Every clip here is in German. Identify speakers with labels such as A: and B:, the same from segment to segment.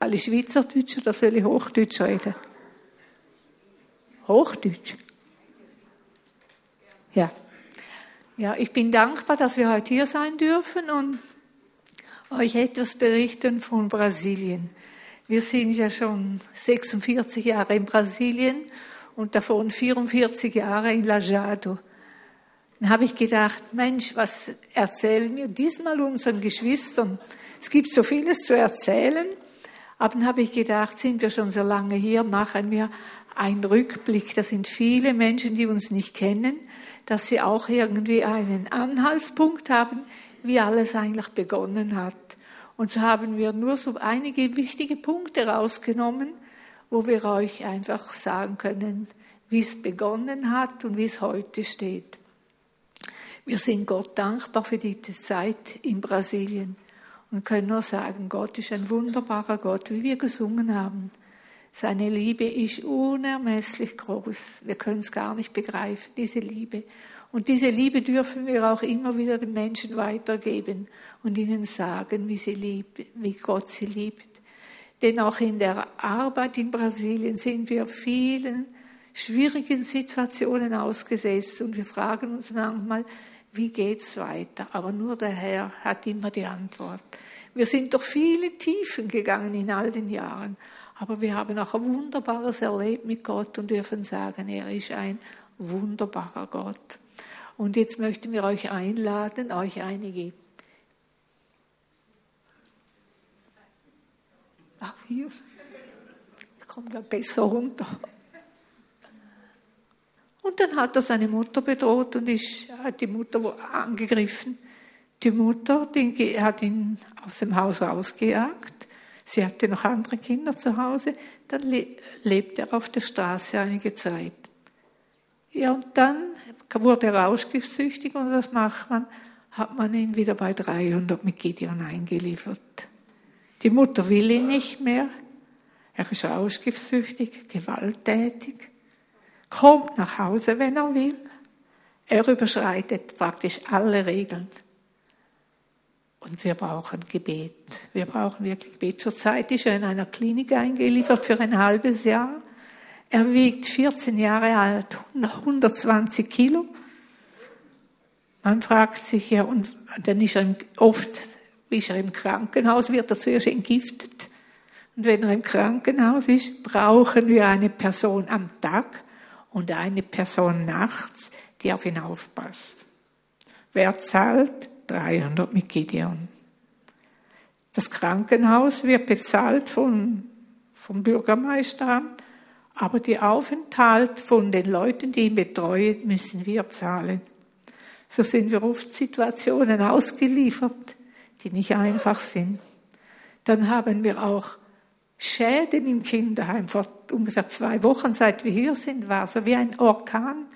A: Alle Schweizerdeutsch oder soll ich Hochdeutsch reden? Hochdeutsch? Ja. Ja, ich bin dankbar, dass wir heute hier sein dürfen und euch etwas berichten von Brasilien. Wir sind ja schon 46 Jahre in Brasilien und davon 44 Jahre in Lajado. Dann habe ich gedacht, Mensch, was erzählen wir diesmal unseren Geschwistern? Es gibt so vieles zu erzählen. Aber dann habe ich gedacht, sind wir schon so lange hier, machen wir einen Rückblick. Das sind viele Menschen, die uns nicht kennen, dass sie auch irgendwie einen Anhaltspunkt haben, wie alles eigentlich begonnen hat. Und so haben wir nur so einige wichtige Punkte rausgenommen, wo wir euch einfach sagen können, wie es begonnen hat und wie es heute steht. Wir sind Gott dankbar für diese Zeit in Brasilien und können nur sagen, Gott ist ein wunderbarer Gott, wie wir gesungen haben. Seine Liebe ist unermesslich groß. Wir können es gar nicht begreifen, diese Liebe. Und diese Liebe dürfen wir auch immer wieder den Menschen weitergeben und ihnen sagen, wie sie liebt, wie Gott sie liebt. Denn auch in der Arbeit in Brasilien sind wir vielen schwierigen Situationen ausgesetzt und wir fragen uns manchmal, wie geht's weiter? Aber nur der Herr hat immer die Antwort. Wir sind durch viele Tiefen gegangen in all den Jahren, aber wir haben auch ein Wunderbares erlebt mit Gott und dürfen sagen, er ist ein wunderbarer Gott. Und jetzt möchten wir euch einladen, euch einige. Ach, hier. Ich komme da besser runter. Und dann hat er seine Mutter bedroht und ist, hat die Mutter angegriffen. Die Mutter die hat ihn aus dem Haus rausgejagt. Sie hatte noch andere Kinder zu Hause. Dann lebte er auf der Straße einige Zeit. Ja, und dann wurde er rauschgiftsüchtig und was macht man? Hat man ihn wieder bei 300 mit Gideon eingeliefert. Die Mutter will ihn nicht mehr. Er ist rauschgiftsüchtig, gewalttätig kommt nach Hause, wenn er will. Er überschreitet praktisch alle Regeln. Und wir brauchen Gebet. Wir brauchen wirklich Gebet. Zurzeit ist er in einer Klinik eingeliefert für ein halbes Jahr. Er wiegt 14 Jahre alt, 120 Kilo. Man fragt sich ja, und dann ist er oft, ist er im Krankenhaus, wird er zuerst entgiftet. Und wenn er im Krankenhaus ist, brauchen wir eine Person am Tag, und eine Person nachts, die auf ihn aufpasst. Wer zahlt? 300 mit Gideon. Das Krankenhaus wird bezahlt von, vom Bürgermeisteramt, aber die Aufenthalt von den Leuten, die ihn betreuen, müssen wir zahlen. So sind wir oft Situationen ausgeliefert, die nicht einfach sind. Dann haben wir auch Schäden im Kinderheim. Vor ungefähr zwei Wochen, seit wir hier sind, war so wie ein Orkan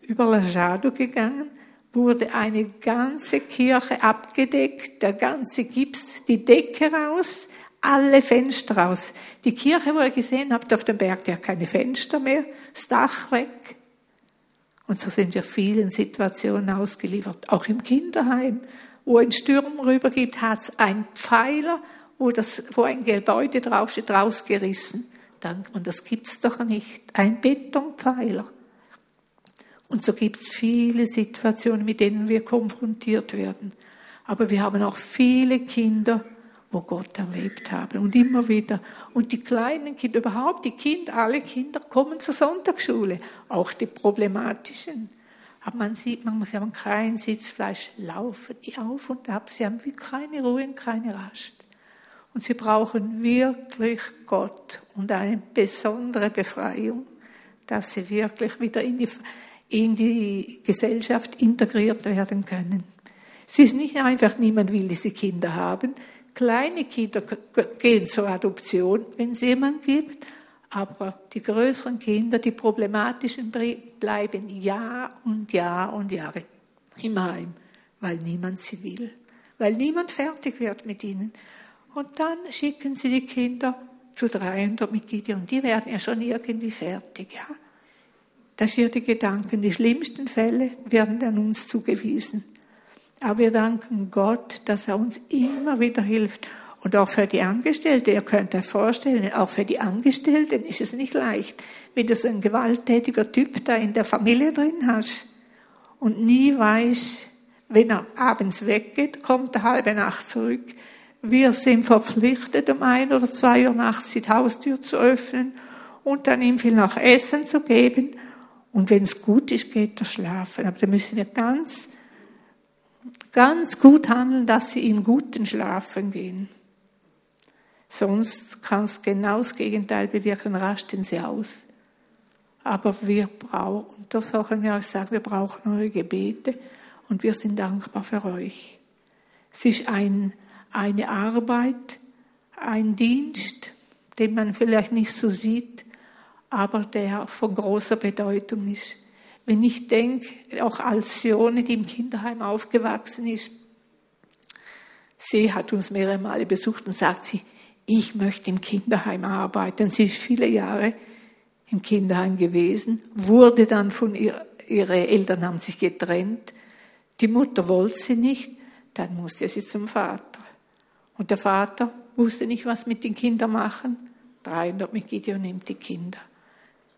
A: über Lajado gegangen, wurde eine ganze Kirche abgedeckt, der ganze Gips, die Decke raus, alle Fenster raus. Die Kirche, wo ihr gesehen habt auf dem Berg, die hat keine Fenster mehr, das Dach weg. Und so sind wir vielen Situationen ausgeliefert. Auch im Kinderheim, wo ein Sturm rübergibt, hat es einen Pfeiler wo, das, wo ein Gebäude draufsteht, rausgerissen. Dankt man, das gibt's doch nicht. Ein Betonpfeiler. Und so gibt's viele Situationen, mit denen wir konfrontiert werden. Aber wir haben auch viele Kinder, wo Gott erlebt haben. Und immer wieder. Und die kleinen Kinder, überhaupt die Kinder, alle Kinder kommen zur Sonntagsschule. Auch die problematischen. Aber man sieht, man muss, sie haben kein Sitzfleisch, laufen auf und ab. Sie haben keine Ruhe und keine Rast. Und sie brauchen wirklich Gott und eine besondere Befreiung, dass sie wirklich wieder in die, in die Gesellschaft integriert werden können. Es ist nicht einfach, niemand will diese Kinder haben. Kleine Kinder gehen zur Adoption, wenn es jemand gibt. Aber die größeren Kinder, die problematischen, bleiben Jahr und Jahr und Jahre im Heim, weil niemand sie will, weil niemand fertig wird mit ihnen. Und dann schicken sie die Kinder zu 300 mit Gideon. Die werden ja schon irgendwie fertig, ja. Das ist ihr die Gedanken. Die schlimmsten Fälle werden dann uns zugewiesen. Aber wir danken Gott, dass er uns immer wieder hilft. Und auch für die Angestellten, ihr könnt euch vorstellen, auch für die Angestellten ist es nicht leicht, wenn du so ein gewalttätiger Typ da in der Familie drin hast und nie weißt, wenn er abends weggeht, kommt er halbe Nacht zurück. Wir sind verpflichtet, um ein oder zwei Uhr nachts die Haustür zu öffnen und dann ihm viel nach Essen zu geben. Und wenn es gut ist, geht er schlafen. Aber da müssen wir ganz, ganz gut handeln, dass sie in guten Schlafen gehen. Sonst kann es genau das Gegenteil bewirken, rasten sie aus. Aber wir brauchen, das haben wir auch gesagt, wir brauchen eure Gebete und wir sind dankbar für euch. Es ist ein, eine Arbeit, ein Dienst, den man vielleicht nicht so sieht, aber der von großer Bedeutung ist. Wenn ich denke, auch als Sione, die im Kinderheim aufgewachsen ist, sie hat uns mehrere Male besucht und sagt sie, ich möchte im Kinderheim arbeiten. Sie ist viele Jahre im Kinderheim gewesen, wurde dann von ihr, ihre Eltern haben sich getrennt. Die Mutter wollte sie nicht, dann musste sie zum Vater. Und der Vater wusste nicht, was mit den Kindern machen. 300 mit Gideon nimmt die Kinder.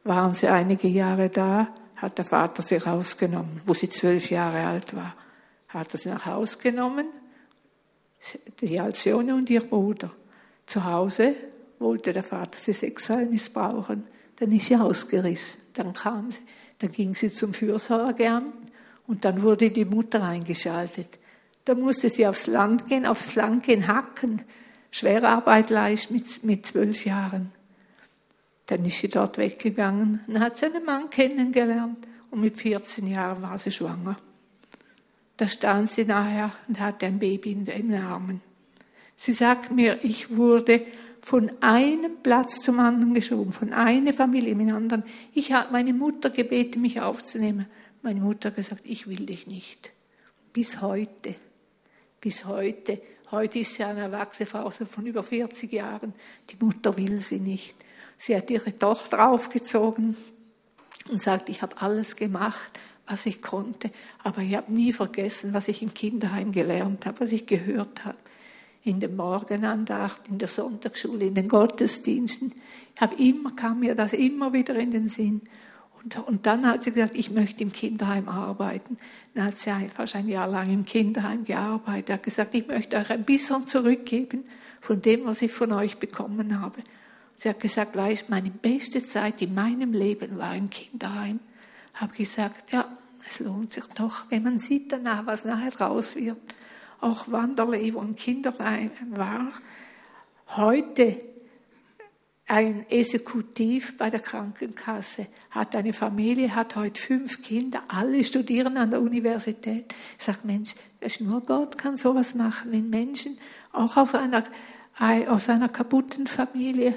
A: Waren sie einige Jahre da, hat der Vater sie rausgenommen, wo sie zwölf Jahre alt war. Hat er sie nach Hause genommen, die Alcione und ihr Bruder. Zu Hause wollte der Vater sie sexuell missbrauchen. Dann ist sie ausgerissen. Dann kam sie, dann ging sie zum Fürsorgeamt und dann wurde die Mutter eingeschaltet. Da musste sie aufs Land gehen, aufs Land gehen, hacken, schwere Arbeit leisten mit, mit zwölf Jahren. Dann ist sie dort weggegangen und hat sie einen Mann kennengelernt und mit 14 Jahren war sie schwanger. Da stand sie nachher und hatte ein Baby in den Armen. Sie sagt mir, ich wurde von einem Platz zum anderen geschoben, von einer Familie in den anderen. Ich habe meine Mutter gebeten, mich aufzunehmen. Meine Mutter hat gesagt, ich will dich nicht. Bis heute. Bis heute. Heute ist sie eine erwachsene Frau von über 40 Jahren. Die Mutter will sie nicht. Sie hat ihre Tochter aufgezogen und sagt, ich habe alles gemacht, was ich konnte, aber ich habe nie vergessen, was ich im Kinderheim gelernt habe, was ich gehört habe in der Morgenandacht, in der Sonntagsschule, in den Gottesdiensten. Ich habe immer, kam mir das immer wieder in den Sinn. Und, und dann hat sie gesagt, ich möchte im Kinderheim arbeiten. Dann hat sie fast ein Jahr lang im Kinderheim gearbeitet. Er hat gesagt, ich möchte euch ein bisschen zurückgeben von dem, was ich von euch bekommen habe. Sie hat gesagt, weißt, meine beste Zeit in meinem Leben war im Kinderheim. Habe gesagt, ja, es lohnt sich doch, wenn man sieht danach, was nachher raus wird auch Wanderleben und Kinderlein war, heute ein Exekutiv bei der Krankenkasse, hat eine Familie, hat heute fünf Kinder, alle studieren an der Universität. Ich sage, Mensch, nur Gott kann sowas machen, wenn Menschen auch aus einer, aus einer kaputten Familie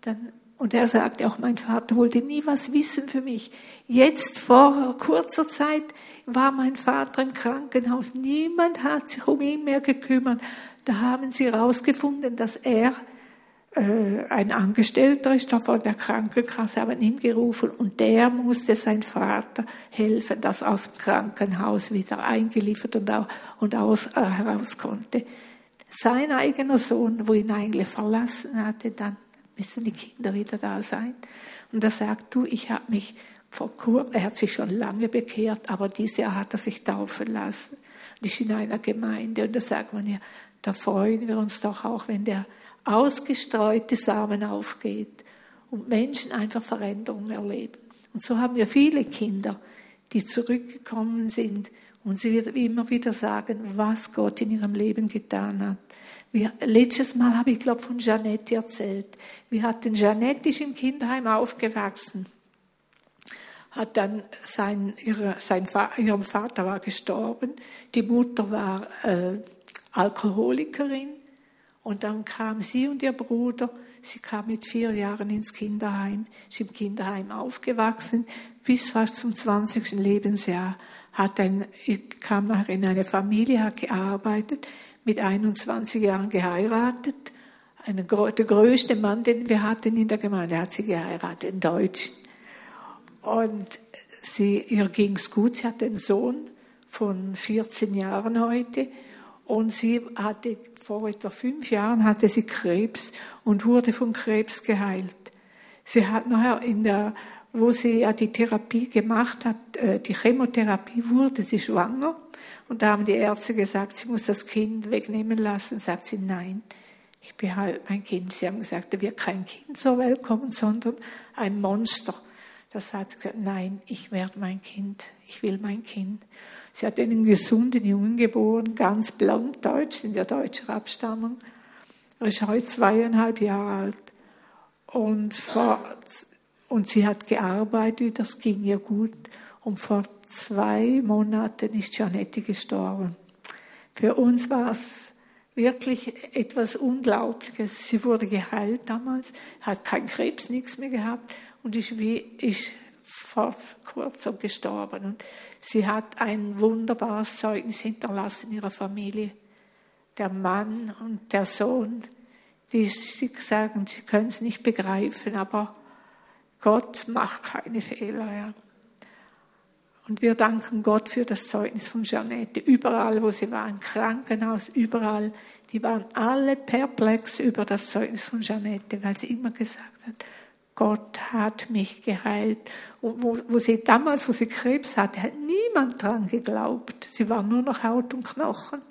A: dann und er sagte auch, mein Vater wollte nie was wissen für mich. Jetzt vor kurzer Zeit war mein Vater im Krankenhaus. Niemand hat sich um ihn mehr gekümmert. Da haben sie herausgefunden, dass er ein Angestellter ist, da von der Krankenkasse, haben ihn gerufen und der musste sein Vater helfen, dass aus dem Krankenhaus wieder eingeliefert und, auch, und aus, äh, heraus konnte. Sein eigener Sohn, wo ihn eigentlich verlassen hatte, dann müssen die Kinder wieder da sein. Und er sagt, du, ich habe mich vor kurzem, er hat sich schon lange bekehrt, aber dieses Jahr hat er sich taufen lassen. Und ist in einer Gemeinde. Und da sagt man ja, da freuen wir uns doch auch, wenn der ausgestreute Samen aufgeht und Menschen einfach Veränderungen erleben. Und so haben wir viele Kinder, die zurückgekommen sind und sie immer wieder sagen, was Gott in ihrem Leben getan hat. Wir, letztes Mal habe ich, glaube von Janette erzählt. Wir hatten Janette ist im Kinderheim aufgewachsen hat dann sein, ihre, sein, ihrem Vater war gestorben, die Mutter war äh, Alkoholikerin und dann kam sie und ihr Bruder, sie kam mit vier Jahren ins Kinderheim, ist im Kinderheim aufgewachsen, bis fast zum 20. Lebensjahr, hat ein, kam nachher in eine Familie, hat gearbeitet, mit 21 Jahren geheiratet, eine, der größte Mann, den wir hatten in der Gemeinde, hat sie geheiratet, einen Deutschen. Und sie, ihr ging's gut. Sie hat einen Sohn von 14 Jahren heute. Und sie hatte, vor etwa fünf Jahren hatte sie Krebs und wurde von Krebs geheilt. Sie hat nachher in der, wo sie ja die Therapie gemacht hat, äh, die Chemotherapie, wurde sie schwanger. Und da haben die Ärzte gesagt, sie muss das Kind wegnehmen lassen. Sagt sie, nein, ich behalte mein Kind. Sie haben gesagt, da wird kein Kind zur Welt kommen, sondern ein Monster. Das hat sie gesagt, nein, ich werde mein Kind, ich will mein Kind. Sie hat einen gesunden Jungen geboren, ganz blond deutsch, in der deutschen Abstammung. Er ist heute zweieinhalb Jahre alt. Und, vor, und sie hat gearbeitet, das ging ihr gut. Und vor zwei Monaten ist Janette gestorben. Für uns war es wirklich etwas Unglaubliches. Sie wurde geheilt damals, hat keinen Krebs, nichts mehr gehabt und ist wie, ist vor kurzem gestorben. Und sie hat ein wunderbares Zeugnis hinterlassen in ihrer Familie. Der Mann und der Sohn, die sagen, sie können es nicht begreifen, aber Gott macht keine Fehler. Ja. Und wir danken Gott für das Zeugnis von Janette. Überall, wo sie war, im Krankenhaus, überall, die waren alle perplex über das Zeugnis von Janette, weil sie immer gesagt hat, Gott hat mich geheilt. Und wo, wo sie damals, wo sie Krebs hatte, hat niemand dran geglaubt. Sie war nur noch Haut und Knochen.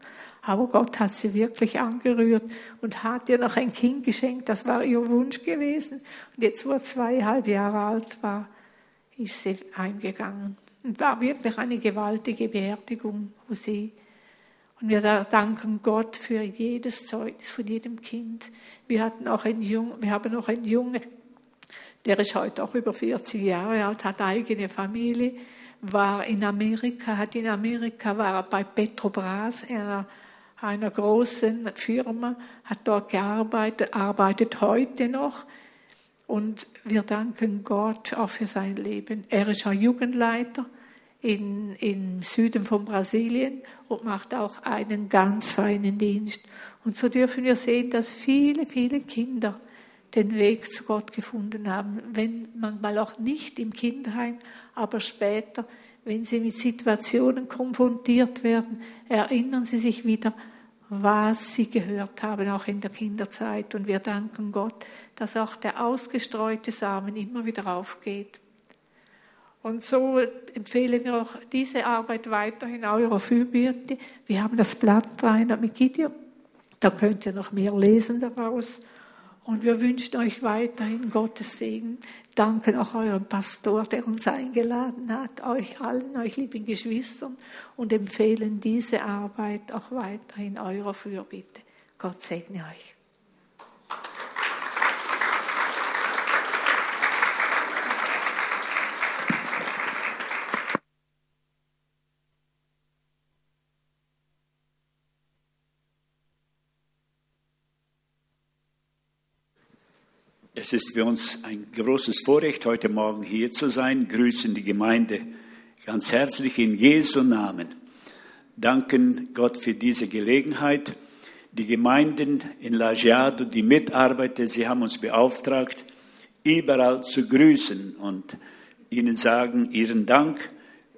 A: Aber Gott hat sie wirklich angerührt und hat ihr noch ein Kind geschenkt. Das war ihr Wunsch gewesen. Und jetzt, wo er zweieinhalb Jahre alt war, ist sie heimgegangen. Und war wirklich eine gewaltige Beerdigung, wo sie und wir danken Gott für jedes Zeugnis von jedem Kind. Wir hatten auch einen Jungen, wir haben noch einen Jungen, der ist heute auch über 40 Jahre alt, hat eigene Familie, war in Amerika, hat in Amerika, war bei Petrobras, einer, einer großen Firma, hat dort gearbeitet, arbeitet heute noch. Und wir danken Gott auch für sein Leben. Er ist auch Jugendleiter in, im Süden von Brasilien und macht auch einen ganz feinen Dienst. Und so dürfen wir sehen, dass viele, viele Kinder den Weg zu Gott gefunden haben, wenn manchmal auch nicht im Kinderheim, aber später, wenn sie mit Situationen konfrontiert werden, erinnern sie sich wieder, was sie gehört haben, auch in der Kinderzeit. Und wir danken Gott, dass auch der ausgestreute Samen immer wieder aufgeht. Und so empfehlen wir auch diese Arbeit weiterhin eurer Fürbitte. Wir haben das Blatt rein mit Gideon. Da könnt ihr noch mehr lesen daraus. Und wir wünschen euch weiterhin Gottes Segen. Danken auch eurem Pastor, der uns eingeladen hat, euch allen, euch lieben Geschwistern und empfehlen diese Arbeit auch weiterhin eurer Fürbitte. Gott segne euch.
B: Es ist für uns ein großes Vorrecht, heute Morgen hier zu sein. Grüßen die Gemeinde ganz herzlich in Jesu Namen. Danken Gott für diese Gelegenheit. Die Gemeinden in Lagiado, die Mitarbeiter, sie haben uns beauftragt, überall zu grüßen und ihnen sagen, ihren Dank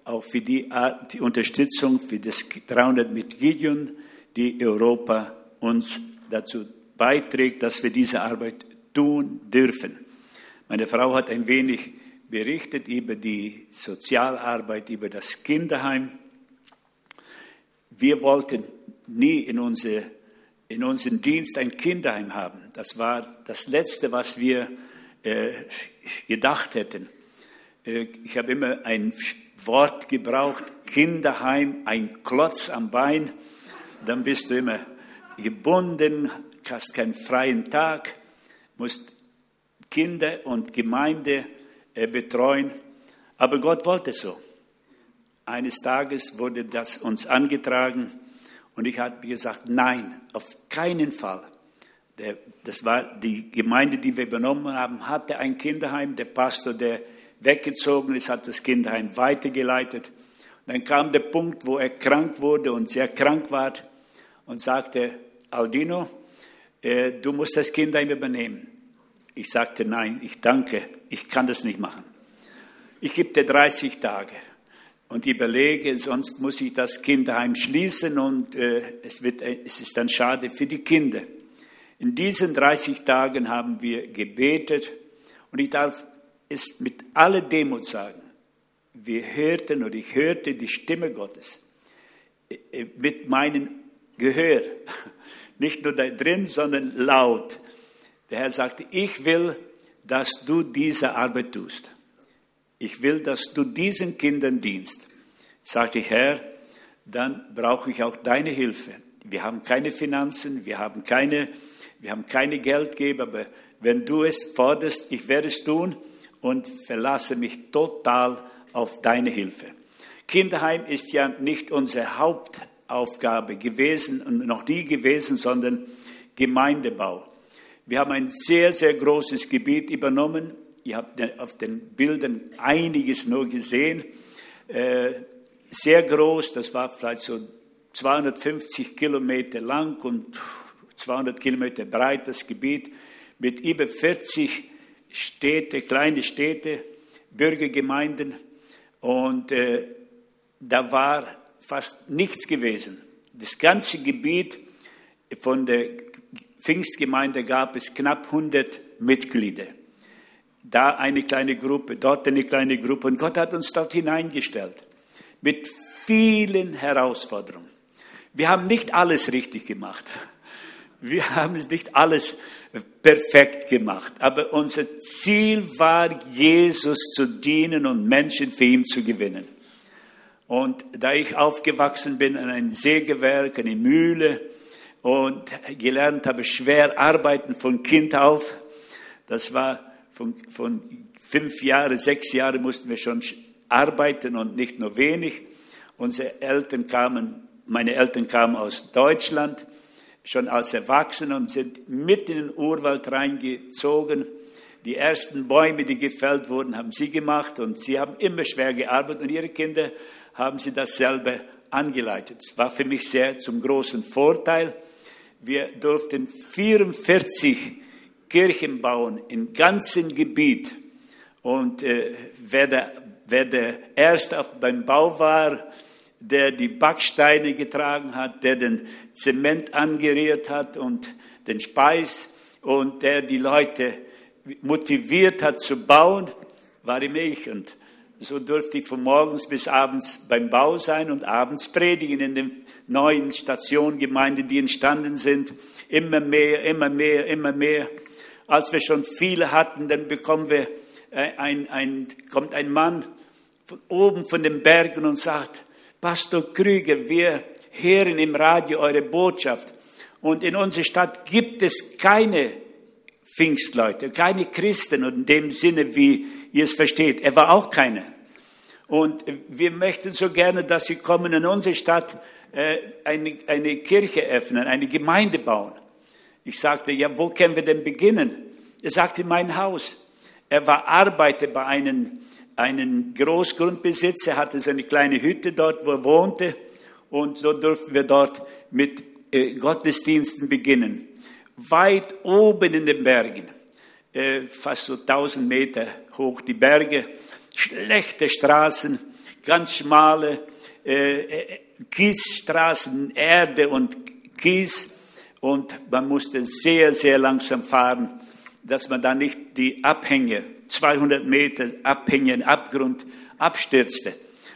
B: auch für die, die Unterstützung für das 300 mit Gideon, die Europa uns dazu beiträgt, dass wir diese Arbeit tun dürfen. Meine Frau hat ein wenig berichtet über die Sozialarbeit, über das Kinderheim. Wir wollten nie in, unsere, in unserem Dienst ein Kinderheim haben. Das war das Letzte, was wir äh, gedacht hätten. Äh, ich habe immer ein Wort gebraucht, Kinderheim, ein Klotz am Bein. Dann bist du immer gebunden, hast keinen freien Tag musst Kinder und Gemeinde äh, betreuen. Aber Gott wollte so. Eines Tages wurde das uns angetragen und ich habe gesagt, nein, auf keinen Fall. Das war die Gemeinde, die wir übernommen haben, hatte ein Kinderheim. Der Pastor, der weggezogen ist, hat das Kinderheim weitergeleitet. Dann kam der Punkt, wo er krank wurde und sehr krank war und sagte, Aldino, äh, du musst das Kinderheim übernehmen. Ich sagte, nein, ich danke, ich kann das nicht machen. Ich gebe dir 30 Tage. und überlege, sonst muss ich das Kinderheim schließen und äh, es, wird, es ist dann schade für die Kinder. In diesen 30 Tagen haben wir gebetet und ich darf es mit aller Demut sagen. Wir hörten oder ich hörte die Stimme Gottes äh, äh, mit meinem Gehör, nicht nur da drin, sondern laut. Der Herr sagte, ich will, dass du diese Arbeit tust. Ich will, dass du diesen Kindern dienst. Sagte ich, Herr, dann brauche ich auch deine Hilfe. Wir haben keine Finanzen, wir haben keine, wir haben keine Geldgeber, aber wenn du es forderst, ich werde es tun und verlasse mich total auf deine Hilfe. Kinderheim ist ja nicht unsere Hauptaufgabe gewesen und noch nie gewesen, sondern Gemeindebau. Wir haben ein sehr, sehr großes Gebiet übernommen. Ihr habt auf den Bildern einiges nur gesehen. Äh, sehr groß, das war vielleicht so 250 Kilometer lang und 200 Kilometer breit das Gebiet mit über 40 Städte, kleine Städte, Bürgergemeinden und äh, da war fast nichts gewesen. Das ganze Gebiet von der Pfingstgemeinde gab es knapp 100 Mitglieder. Da eine kleine Gruppe, dort eine kleine Gruppe. Und Gott hat uns dort hineingestellt. Mit vielen Herausforderungen. Wir haben nicht alles richtig gemacht. Wir haben es nicht alles perfekt gemacht. Aber unser Ziel war, Jesus zu dienen und Menschen für ihn zu gewinnen. Und da ich aufgewachsen bin in einem Sägewerk, eine Mühle, und gelernt habe, schwer arbeiten von Kind auf. Das war von, von fünf Jahren, sechs Jahren mussten wir schon arbeiten und nicht nur wenig. Unsere Eltern kamen, meine Eltern kamen aus Deutschland, schon als Erwachsene und sind mitten in den Urwald reingezogen. Die ersten Bäume, die gefällt wurden, haben sie gemacht und sie haben immer schwer gearbeitet und ihre Kinder haben sie dasselbe angeleitet. Es war für mich sehr zum großen Vorteil. Wir durften 44 Kirchen bauen im ganzen Gebiet. Und äh, wer, der, wer der Erste beim Bau war, der die Backsteine getragen hat, der den Zement angeriert hat und den Speis und der die Leute motiviert hat zu bauen, war ich. Und so durfte ich von morgens bis abends beim Bau sein und abends predigen in den neuen Stationgemeinden, die entstanden sind. Immer mehr, immer mehr, immer mehr. Als wir schon viele hatten, dann bekommen wir äh, ein, ein, kommt ein Mann von oben von den Bergen und sagt, Pastor Krüger, wir hören im Radio eure Botschaft. Und in unserer Stadt gibt es keine Pfingstleute, keine Christen und in dem Sinne, wie ihr es versteht. Er war auch keiner. Und wir möchten so gerne, dass Sie kommen in unsere Stadt äh, eine, eine Kirche öffnen, eine Gemeinde bauen. Ich sagte, ja, wo können wir denn beginnen? Er sagte, mein Haus. Er war Arbeiter bei einem, einem Großgrundbesitzer, hatte so eine kleine Hütte dort, wo er wohnte. Und so durften wir dort mit äh, Gottesdiensten beginnen. Weit oben in den Bergen, äh, fast so 1000 Meter hoch die Berge, schlechte Straßen, ganz schmale, äh, äh Kiesstraßen, Erde und Kies und man musste sehr, sehr langsam fahren, dass man da nicht die Abhänge, 200 Meter Abhänge, Abgrund abstürzte.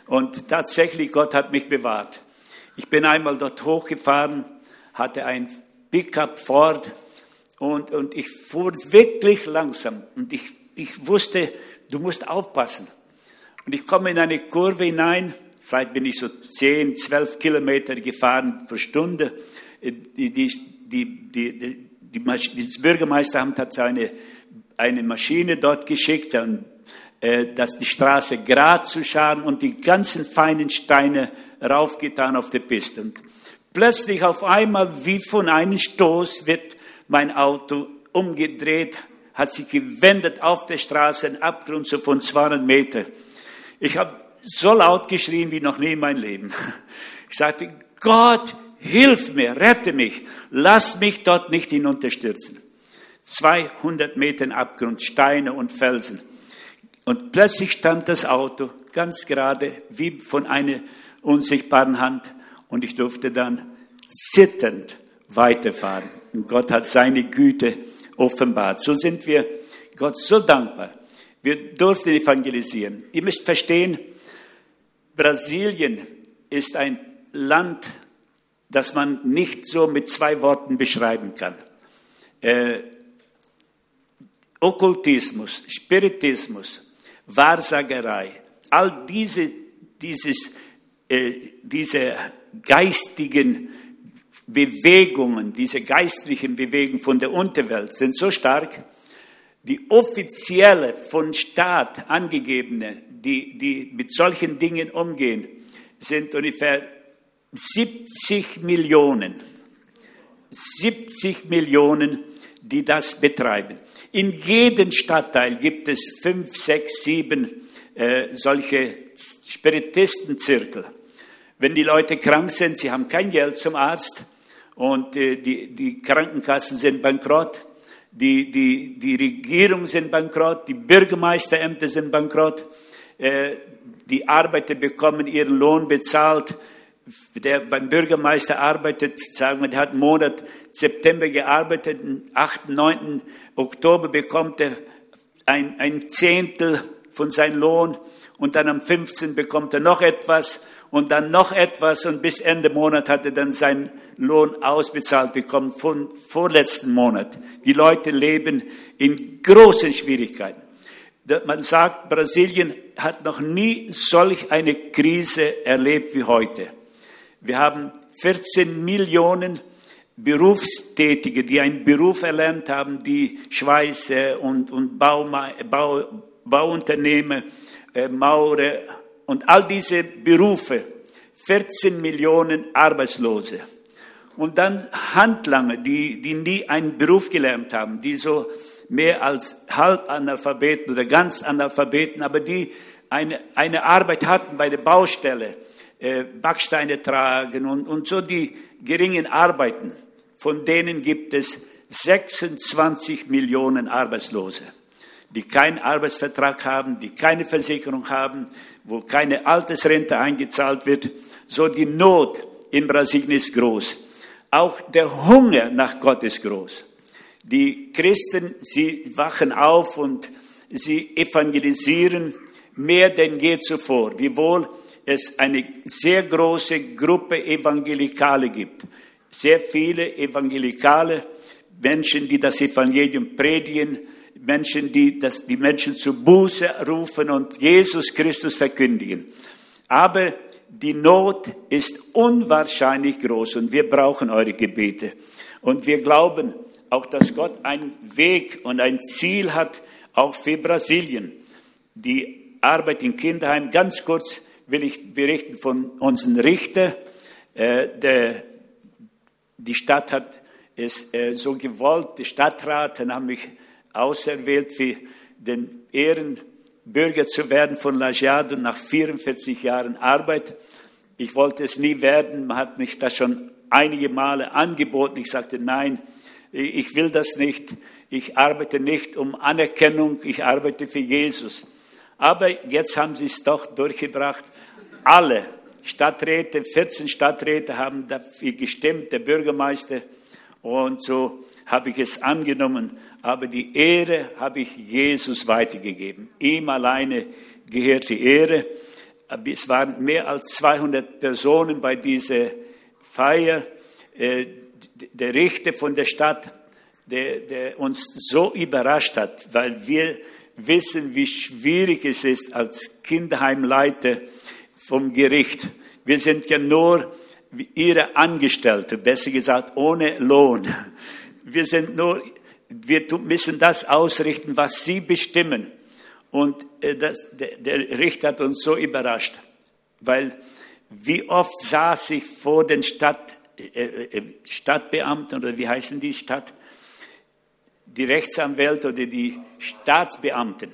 B: Und tatsächlich, Gott hat mich bewahrt. Ich bin einmal dort hochgefahren, hatte ein Pickup Ford und, und ich fuhr wirklich langsam und ich, ich wusste, du musst aufpassen. Und ich komme in eine Kurve hinein Vielleicht bin ich so 10, 12 Kilometer gefahren pro Stunde. Die, die, die, die, die, Bürgermeisteramt hat eine, eine Maschine dort geschickt, und, äh, dass die Straße gerade zu schaden und die ganzen feinen Steine raufgetan auf der Piste. Und plötzlich auf einmal, wie von einem Stoß, wird mein Auto umgedreht, hat sich gewendet auf der Straße, ein Abgrund so von 200 Meter. Ich habe so laut geschrien wie noch nie in meinem Leben. Ich sagte, Gott, hilf mir, rette mich, lass mich dort nicht hinunterstürzen. 200 Meter Abgrund, Steine und Felsen. Und plötzlich stand das Auto ganz gerade wie von einer unsichtbaren Hand und ich durfte dann zitternd weiterfahren. Und Gott hat seine Güte offenbart. So sind wir Gott so dankbar. Wir durften evangelisieren. Ihr müsst verstehen, Brasilien ist ein Land, das man nicht so mit zwei Worten beschreiben kann. Äh, Okkultismus, Spiritismus, Wahrsagerei, all diese, dieses, äh, diese geistigen Bewegungen, diese geistlichen Bewegungen von der Unterwelt sind so stark, die offizielle von Staat angegebene, die, die mit solchen Dingen umgehen, sind ungefähr 70 Millionen. 70 Millionen, die das betreiben. In jedem Stadtteil gibt es fünf, sechs, sieben äh, solche Spiritistenzirkel. Wenn die Leute krank sind, sie haben kein Geld zum Arzt und äh, die, die Krankenkassen sind bankrott, die, die, die Regierung sind bankrott, die Bürgermeisterämter sind bankrott, äh, die Arbeiter bekommen ihren Lohn bezahlt der beim Bürgermeister arbeitet, sagen wir, der hat im Monat September gearbeitet, am 8., 9. Oktober bekommt er ein, ein Zehntel von seinem Lohn und dann am 15. bekommt er noch etwas und dann noch etwas und bis Ende Monat hat er dann seinen Lohn ausbezahlt bekommen von vorletzten Monat. Die Leute leben in großen Schwierigkeiten. Man sagt, Brasilien hat noch nie solch eine Krise erlebt wie heute. Wir haben 14 Millionen Berufstätige, die einen Beruf erlernt haben, die Schweiße und, und Bau, Bau, Bauunternehmer, äh, Maurer und all diese Berufe. 14 Millionen Arbeitslose. Und dann Handlanger, die, die nie einen Beruf gelernt haben, die so mehr als Halbanalphabeten oder ganz Analphabeten, aber die eine, eine Arbeit hatten bei der Baustelle äh, Backsteine tragen und, und so die geringen Arbeiten, von denen gibt es 26 Millionen Arbeitslose, die keinen Arbeitsvertrag haben, die keine Versicherung haben, wo keine Altersrente eingezahlt wird. So die Not in Brasilien ist groß. Auch der Hunger nach Gott ist groß. Die Christen, sie wachen auf und sie evangelisieren mehr denn je zuvor. Wiewohl es eine sehr große Gruppe Evangelikale gibt. Sehr viele Evangelikale, Menschen, die das Evangelium predigen, Menschen, die das, die Menschen zu Buße rufen und Jesus Christus verkündigen. Aber die Not ist unwahrscheinlich groß und wir brauchen eure Gebete. Und wir glauben auch, dass Gott einen Weg und ein Ziel hat, auch für Brasilien. Die Arbeit im Kinderheim, ganz kurz, will ich berichten von unseren Richter. Äh, der, die Stadt hat es äh, so gewollt, die Stadtrat haben mich auserwählt für den Ehrenbürger zu werden von Lagiado nach 44 Jahren Arbeit. Ich wollte es nie werden, man hat mich das schon einige Male angeboten. Ich sagte, nein, ich will das nicht. Ich arbeite nicht um Anerkennung, ich arbeite für Jesus. Aber jetzt haben sie es doch durchgebracht alle Stadträte, 14 Stadträte haben dafür gestimmt, der Bürgermeister. Und so habe ich es angenommen. Aber die Ehre habe ich Jesus weitergegeben. Ihm alleine gehört die Ehre. Es waren mehr als 200 Personen bei dieser Feier. Äh, der Richter von der Stadt, der, der uns so überrascht hat, weil wir wissen, wie schwierig es ist als Kinderheimleiter, vom Gericht. Wir sind ja nur ihre Angestellte, besser gesagt, ohne Lohn. Wir sind nur, wir müssen das ausrichten, was sie bestimmen. Und äh, das, der, Richter hat uns so überrascht, weil wie oft saß ich vor den Stadt, äh, äh, Stadtbeamten oder wie heißen die Stadt? Die Rechtsanwälte oder die Staatsbeamten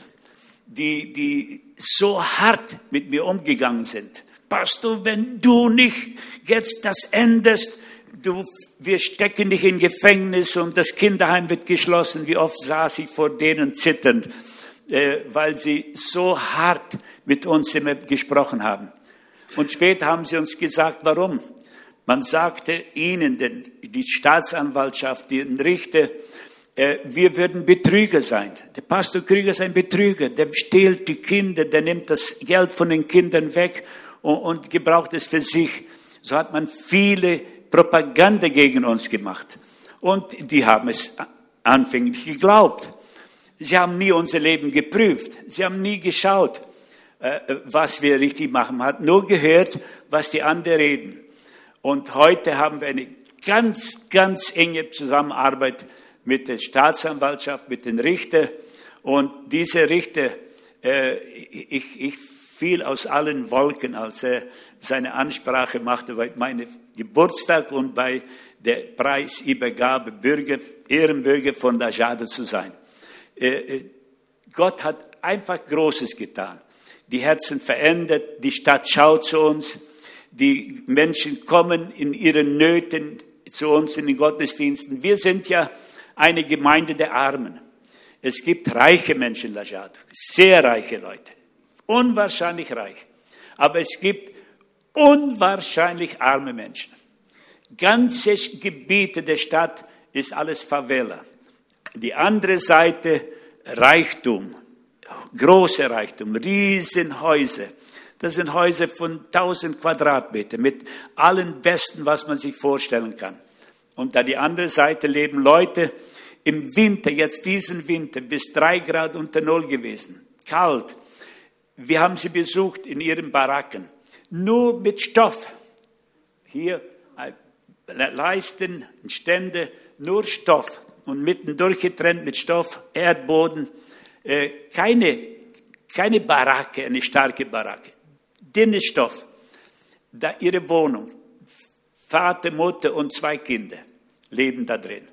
B: die, die so hart mit mir umgegangen sind. Pastor, wenn du nicht jetzt das endest, du, wir stecken dich in Gefängnis und das Kinderheim wird geschlossen. Wie oft saß ich vor denen zitternd. äh, weil sie so hart mit uns immer gesprochen haben. Und später haben sie uns gesagt, warum. Man sagte ihnen, denn die Staatsanwaltschaft, die Richter, äh, wir würden Betrüger sein. Der Pastor Krüger ist ein Betrüger, der stehlt die Kinder, der nimmt das Geld von den Kindern weg und, und gebraucht es für sich. So hat man viele Propaganda gegen uns gemacht. Und die haben es anfänglich geglaubt. Sie haben nie unser Leben geprüft. Sie haben nie geschaut, äh, was wir richtig machen. Man hat nur gehört, was die anderen reden. Und heute haben wir eine ganz, ganz enge Zusammenarbeit mit der Staatsanwaltschaft, mit den Richtern. Und diese Richter, äh, ich, ich fiel aus allen Wolken, als er seine Ansprache machte bei meinem Geburtstag und bei der Preisübergabe Bürger, Ehrenbürger von Dajade zu sein. Äh, äh, Gott hat einfach Großes getan. Die Herzen verändert, die Stadt schaut zu uns, die Menschen kommen in ihren Nöten zu uns in den Gottesdiensten. Wir sind ja eine Gemeinde der Armen. Es gibt reiche Menschen in Lajado, sehr reiche Leute, unwahrscheinlich reich. Aber es gibt unwahrscheinlich arme Menschen. Ganze Gebiete der Stadt ist alles Favela. Die andere Seite Reichtum, große Reichtum, Riesenhäuser. Das sind Häuser von 1000 Quadratmeter mit allen Besten, was man sich vorstellen kann. Und da die andere Seite leben Leute im Winter, jetzt diesen Winter, bis drei Grad unter Null gewesen. Kalt. Wir haben sie besucht in ihren Baracken. Nur mit Stoff. Hier äh, Leisten, Stände, nur Stoff. Und mitten durchgetrennt mit Stoff, Erdboden. Äh, keine, keine Baracke, eine starke Baracke dünner Stoff. Da ihre Wohnung, Vater, Mutter und zwei Kinder leben da drin.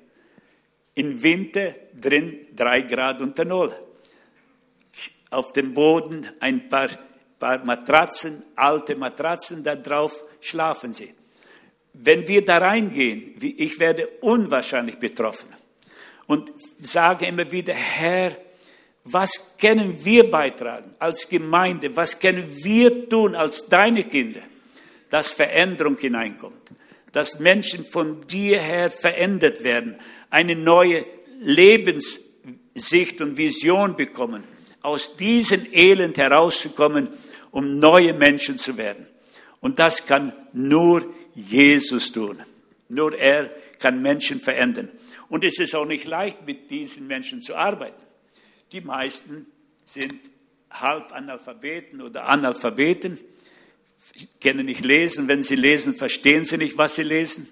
B: Im Winter drin drei Grad unter Null. Auf dem Boden ein paar, paar Matratzen, alte Matratzen, da drauf schlafen sie. Wenn wir da reingehen, ich werde unwahrscheinlich betroffen und sage immer wieder, Herr, was können wir beitragen als Gemeinde? Was können wir tun als deine Kinder, dass Veränderung hineinkommt? Dass Menschen von dir her verändert werden, eine neue Lebenssicht und Vision bekommen, aus diesem Elend herauszukommen, um neue Menschen zu werden. Und das kann nur Jesus tun. Nur er kann Menschen verändern. Und es ist auch nicht leicht, mit diesen Menschen zu arbeiten. Die meisten sind Halbanalphabeten oder Analphabeten, können nicht lesen. Wenn sie lesen, verstehen sie nicht, was sie lesen.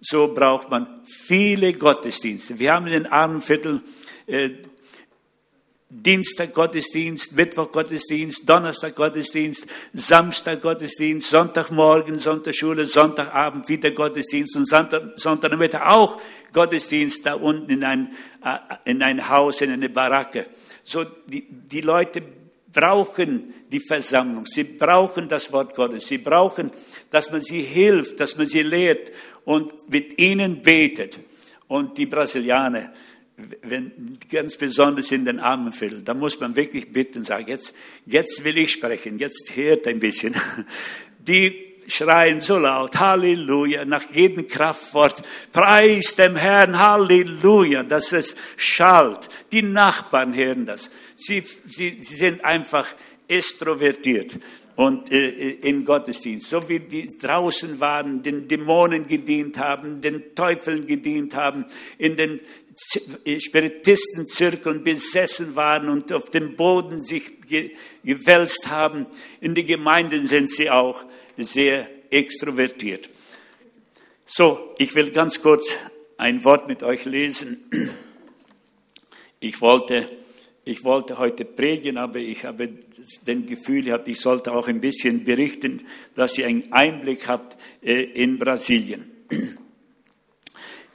B: So braucht man viele Gottesdienste. Wir haben in den Armenvierteln äh, Dienstag Gottesdienst, Mittwoch Gottesdienst, Donnerstag Gottesdienst, Samstag Gottesdienst, Sonntagmorgen, Sonntagschule, Sonntagabend wieder Gottesdienst und Sonntag, Sonntagmittag auch Gottesdienst da unten in ein, äh, in ein Haus, in eine Baracke. So, die, die Leute brauchen die Versammlung. Sie brauchen das Wort Gottes. Sie brauchen, dass man sie hilft, dass man sie lehrt und mit ihnen betet. Und die Brasilianer, wenn, ganz besonders in den Armenvierteln, da muss man wirklich bitten, sagen, jetzt, jetzt will ich sprechen, jetzt hört ein bisschen. Die schreien so laut, Halleluja, nach jedem Kraftwort, preis dem Herrn, Halleluja, dass es schallt. Die Nachbarn hören das. Sie, sie, sie sind einfach extrovertiert und äh, in Gottesdienst, so wie die draußen waren, den Dämonen gedient haben, den Teufeln gedient haben, in den äh, Spiritistenzirkeln besessen waren und auf dem Boden sich gewälzt haben. In die Gemeinden sind sie auch sehr extrovertiert. So, ich will ganz kurz ein Wort mit euch lesen. Ich wollte, ich wollte heute predigen, aber ich habe den Gefühl gehabt, ich sollte auch ein bisschen berichten, dass ihr einen Einblick habt äh, in Brasilien.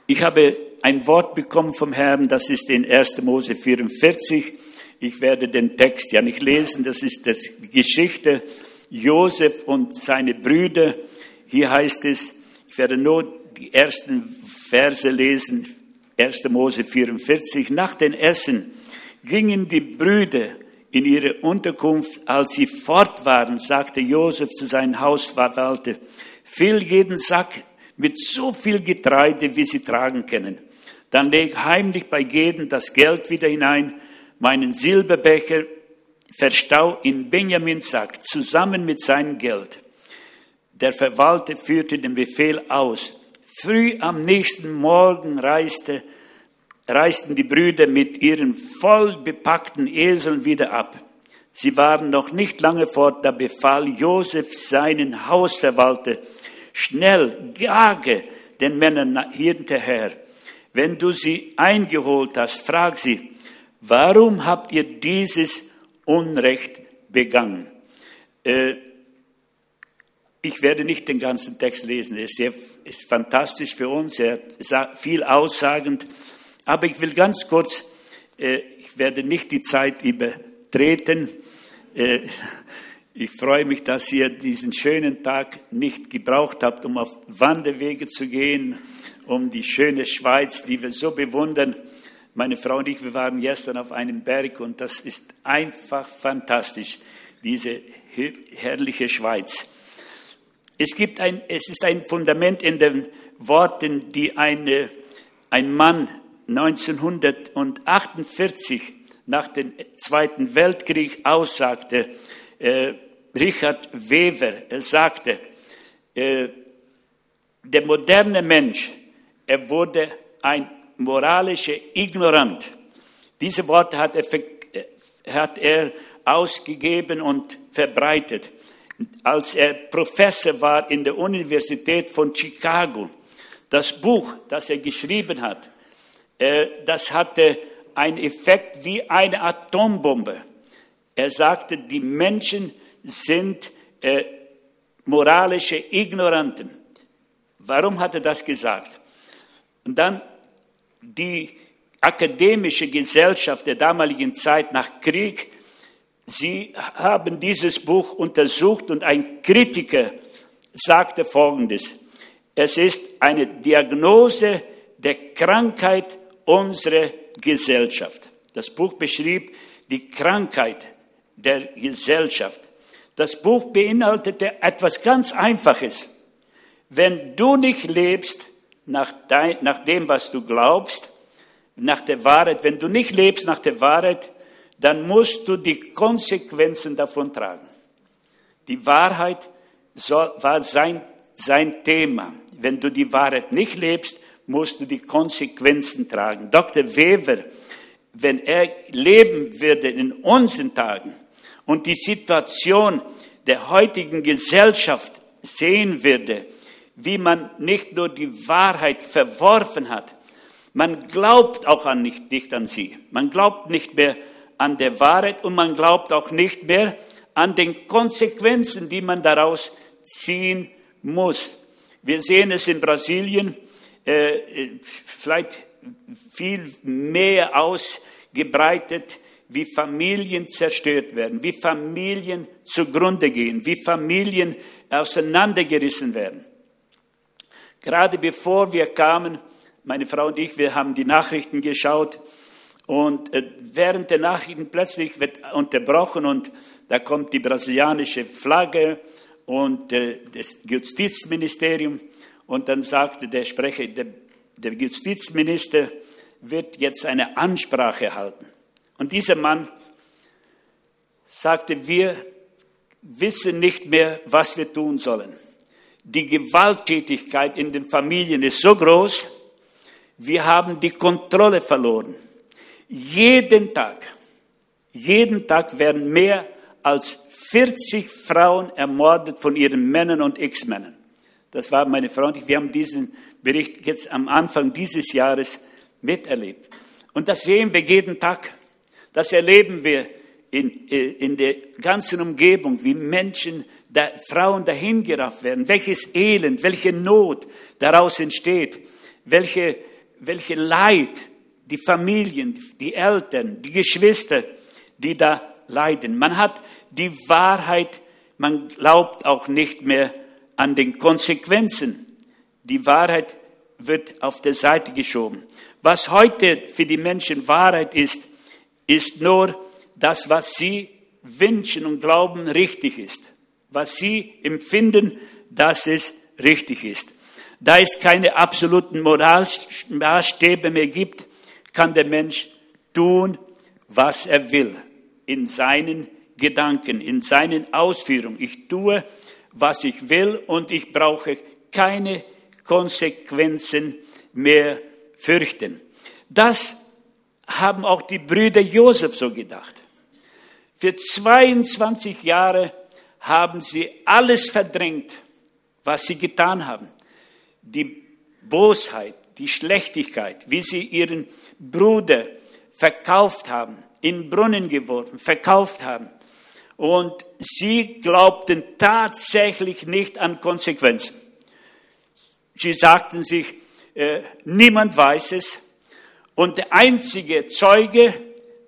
B: Ich habe ein Wort bekommen vom Herrn, das ist in 1. Mose 44. Ich werde den Text ja nicht lesen, das ist das Geschichte Josef und seine Brüder. Hier heißt es, ich werde nur die ersten Verse lesen, 1. Mose 44. Nach dem Essen gingen die Brüder in ihre Unterkunft. Als sie fort waren, sagte Josef zu seinem Hausverwalter, füll jeden Sack mit so viel Getreide, wie sie tragen können. Dann leg heimlich bei jedem das Geld wieder hinein, meinen Silberbecher verstau in Benjamins Sack zusammen mit seinem Geld. Der Verwalter führte den Befehl aus. Früh am nächsten Morgen reiste, reisten die Brüder mit ihren voll bepackten Eseln wieder ab. Sie waren noch nicht lange fort, da befahl Josef seinen Hausverwalter, schnell, jage den Männern hinterher. Wenn du sie eingeholt hast, frag sie, warum habt ihr dieses Unrecht begangen? Äh, ich werde nicht den ganzen Text lesen, er ist, sehr, ist fantastisch für uns, er ist viel aussagend, aber ich will ganz kurz, äh, ich werde nicht die Zeit übertreten, äh, ich freue mich, dass ihr diesen schönen Tag nicht gebraucht habt, um auf Wanderwege zu gehen, um die schöne Schweiz, die wir so bewundern. Meine Frau und ich, wir waren gestern auf einem Berg und das ist einfach fantastisch, diese herrliche Schweiz. Es gibt ein, es ist ein Fundament in den Worten, die eine, ein Mann 1948 nach dem Zweiten Weltkrieg aussagte, äh, Richard Weber, er sagte, äh, der moderne Mensch, er wurde ein moralischer Ignorant. Diese Worte hat er, äh, hat er ausgegeben und verbreitet. Als er Professor war in der Universität von Chicago, das Buch, das er geschrieben hat, äh, das hatte einen Effekt wie eine Atombombe. Er sagte, die Menschen sind äh, moralische Ignoranten. Warum hat er das gesagt? Und dann die akademische Gesellschaft der damaligen Zeit nach Krieg, sie haben dieses Buch untersucht und ein Kritiker sagte Folgendes. Es ist eine Diagnose der Krankheit unserer Gesellschaft. Das Buch beschrieb die Krankheit der Gesellschaft. Das Buch beinhaltete etwas ganz Einfaches. Wenn du nicht lebst nach, dein, nach dem, was du glaubst, nach der Wahrheit, wenn du nicht lebst nach der Wahrheit, dann musst du die Konsequenzen davon tragen. Die Wahrheit soll, war sein, sein Thema. Wenn du die Wahrheit nicht lebst, musst du die Konsequenzen tragen. Dr. Weber, wenn er leben würde in unseren Tagen, und die Situation der heutigen Gesellschaft sehen würde, wie man nicht nur die Wahrheit verworfen hat, man glaubt auch an nicht, nicht an sie. Man glaubt nicht mehr an der Wahrheit und man glaubt auch nicht mehr an den Konsequenzen, die man daraus ziehen muss. Wir sehen es in Brasilien äh, vielleicht viel mehr ausgebreitet wie Familien zerstört werden, wie Familien zugrunde gehen, wie Familien auseinandergerissen werden. Gerade bevor wir kamen, meine Frau und ich, wir haben die Nachrichten geschaut und äh, während der Nachrichten plötzlich wird unterbrochen und da kommt die brasilianische Flagge und äh, das Justizministerium und dann sagte der Sprecher, der, der Justizminister wird jetzt eine Ansprache halten. Und dieser Mann sagte, wir wissen nicht mehr, was wir tun sollen. Die Gewalttätigkeit in den Familien ist so groß, wir haben die Kontrolle verloren. Jeden Tag, jeden Tag werden mehr als 40 Frauen ermordet von ihren Männern und Ex-Männern. Das war meine Frau und ich. Wir haben diesen Bericht jetzt am Anfang dieses Jahres miterlebt. Und das sehen wir jeden Tag. Das erleben wir in, äh, in der ganzen Umgebung, wie Menschen, da, Frauen dahingerafft werden, welches Elend, welche Not daraus entsteht, welche, welche Leid die Familien, die Eltern, die Geschwister, die da leiden. Man hat die Wahrheit, man glaubt auch nicht mehr an den Konsequenzen. Die Wahrheit wird auf der Seite geschoben. Was heute für die Menschen Wahrheit ist, ist nur das, was sie wünschen und glauben richtig ist. Was sie empfinden, dass es richtig ist. Da es keine absoluten Moralmaßstäbe mehr gibt, kann der Mensch tun, was er will, in seinen Gedanken, in seinen Ausführungen. Ich tue, was ich will und ich brauche keine Konsequenzen mehr fürchten. Das haben auch die Brüder Josef so gedacht. Für 22 Jahre haben sie alles verdrängt, was sie getan haben. Die Bosheit, die Schlechtigkeit, wie sie ihren Bruder verkauft haben, in Brunnen geworfen, verkauft haben. Und sie glaubten tatsächlich nicht an Konsequenzen. Sie sagten sich, äh, niemand weiß es. Und der einzige Zeuge,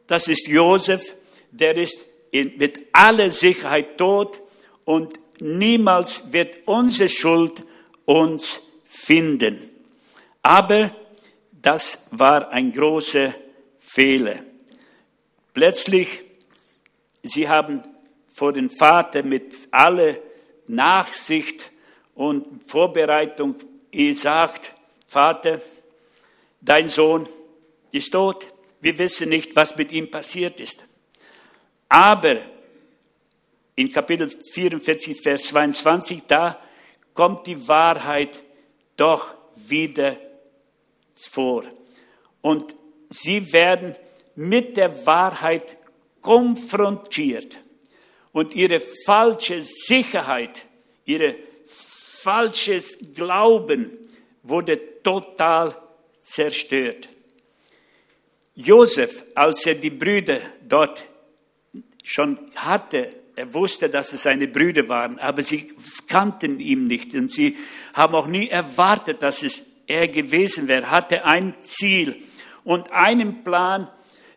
B: das ist Josef, der ist in, mit aller Sicherheit tot und niemals wird unsere Schuld uns finden. Aber das war ein großer Fehler. Plötzlich, sie haben vor den Vater mit aller Nachsicht und Vorbereitung gesagt, Vater, dein Sohn ist tot. Wir wissen nicht, was mit ihm passiert ist. Aber in Kapitel 44, Vers 22, da kommt die Wahrheit doch wieder vor. Und sie werden mit der Wahrheit konfrontiert. Und ihre falsche Sicherheit, ihre falsches Glauben wurde total zerstört. Josef, als er die Brüder dort schon hatte, er wusste, dass es seine Brüder waren, aber sie kannten ihn nicht und sie haben auch nie erwartet, dass es er gewesen wäre, hatte ein Ziel und einen Plan,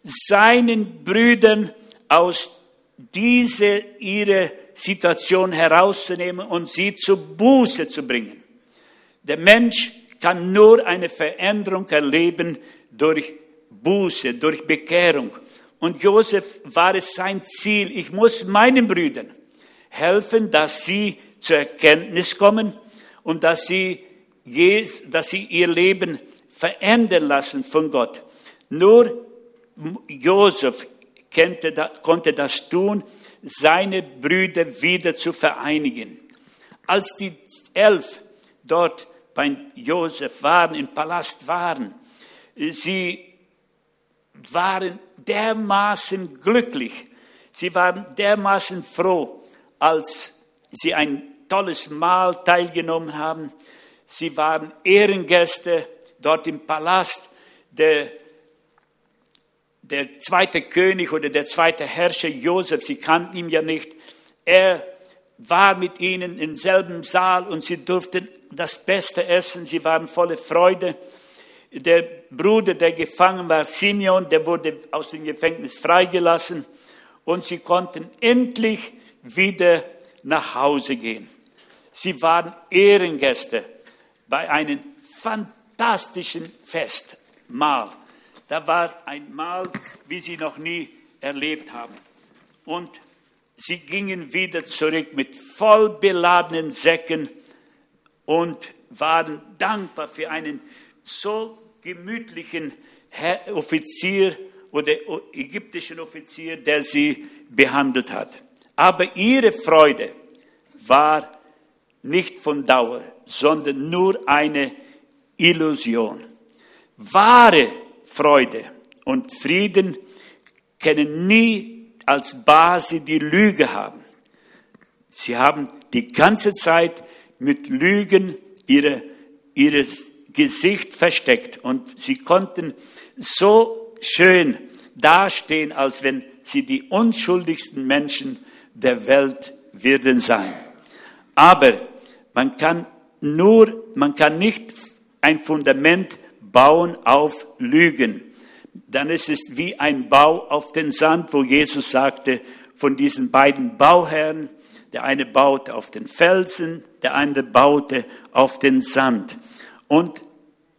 B: seinen Brüdern aus diese ihre Situation herauszunehmen und sie zu Buße zu bringen. Der Mensch kann nur eine Veränderung erleben durch Buße, durch Bekehrung. Und Josef war es sein Ziel, ich muss meinen Brüdern helfen, dass sie zur Erkenntnis kommen und dass sie, dass sie ihr Leben verändern lassen von Gott. Nur Josef konnte das tun, seine Brüder wieder zu vereinigen. Als die elf dort bei Josef waren, im Palast waren, sie waren dermaßen glücklich, sie waren dermaßen froh, als sie ein tolles Mahl teilgenommen haben. Sie waren Ehrengäste dort im Palast. Der, der zweite König oder der zweite Herrscher Josef, sie kannten ihn ja nicht, er war mit ihnen im selben Saal und sie durften das Beste essen, sie waren voller Freude. Der Bruder, der gefangen war, Simeon, der wurde aus dem Gefängnis freigelassen und sie konnten endlich wieder nach Hause gehen. Sie waren Ehrengäste bei einem fantastischen Festmahl. Da war ein Mahl, wie sie noch nie erlebt haben. Und sie gingen wieder zurück mit voll beladenen Säcken und waren dankbar für einen so gemütlichen Offizier oder ägyptischen Offizier, der sie behandelt hat. Aber ihre Freude war nicht von Dauer, sondern nur eine Illusion. Wahre Freude und Frieden können nie als Basis die Lüge haben. Sie haben die ganze Zeit mit Lügen ihre, ihres Gesicht versteckt und sie konnten so schön dastehen, als wenn sie die unschuldigsten Menschen der Welt werden sein. Aber man kann nur, man kann nicht ein Fundament bauen auf Lügen. Dann ist es wie ein Bau auf den Sand, wo Jesus sagte, von diesen beiden Bauherren, der eine baute auf den Felsen, der andere baute auf den Sand. Und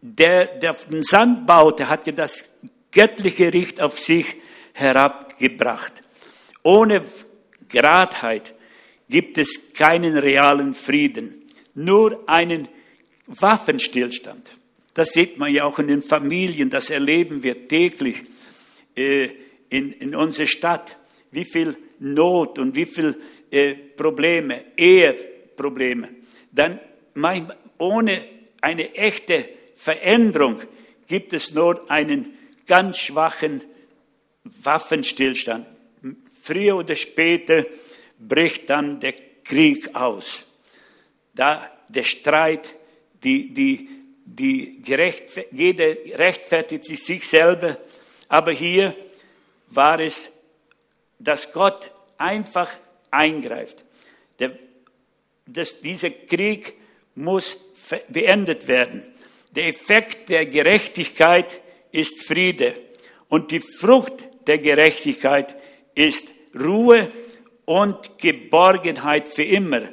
B: der, der den Sand baute, hatte das göttliche Richt auf sich herabgebracht. Ohne Gradheit gibt es keinen realen Frieden, nur einen Waffenstillstand. Das sieht man ja auch in den Familien, das erleben wir täglich äh, in, in unserer Stadt. Wie viel Not und wie viel äh, Probleme, Eheprobleme. Dann manchmal ohne eine echte Veränderung gibt es nur einen ganz schwachen Waffenstillstand. Früher oder später bricht dann der Krieg aus. Da der Streit, die, die, die gerecht, jeder rechtfertigt sich selber, aber hier war es, dass Gott einfach eingreift. Der, das, dieser Krieg muss beendet werden. Der Effekt der Gerechtigkeit ist Friede und die Frucht der Gerechtigkeit ist Ruhe und Geborgenheit für immer.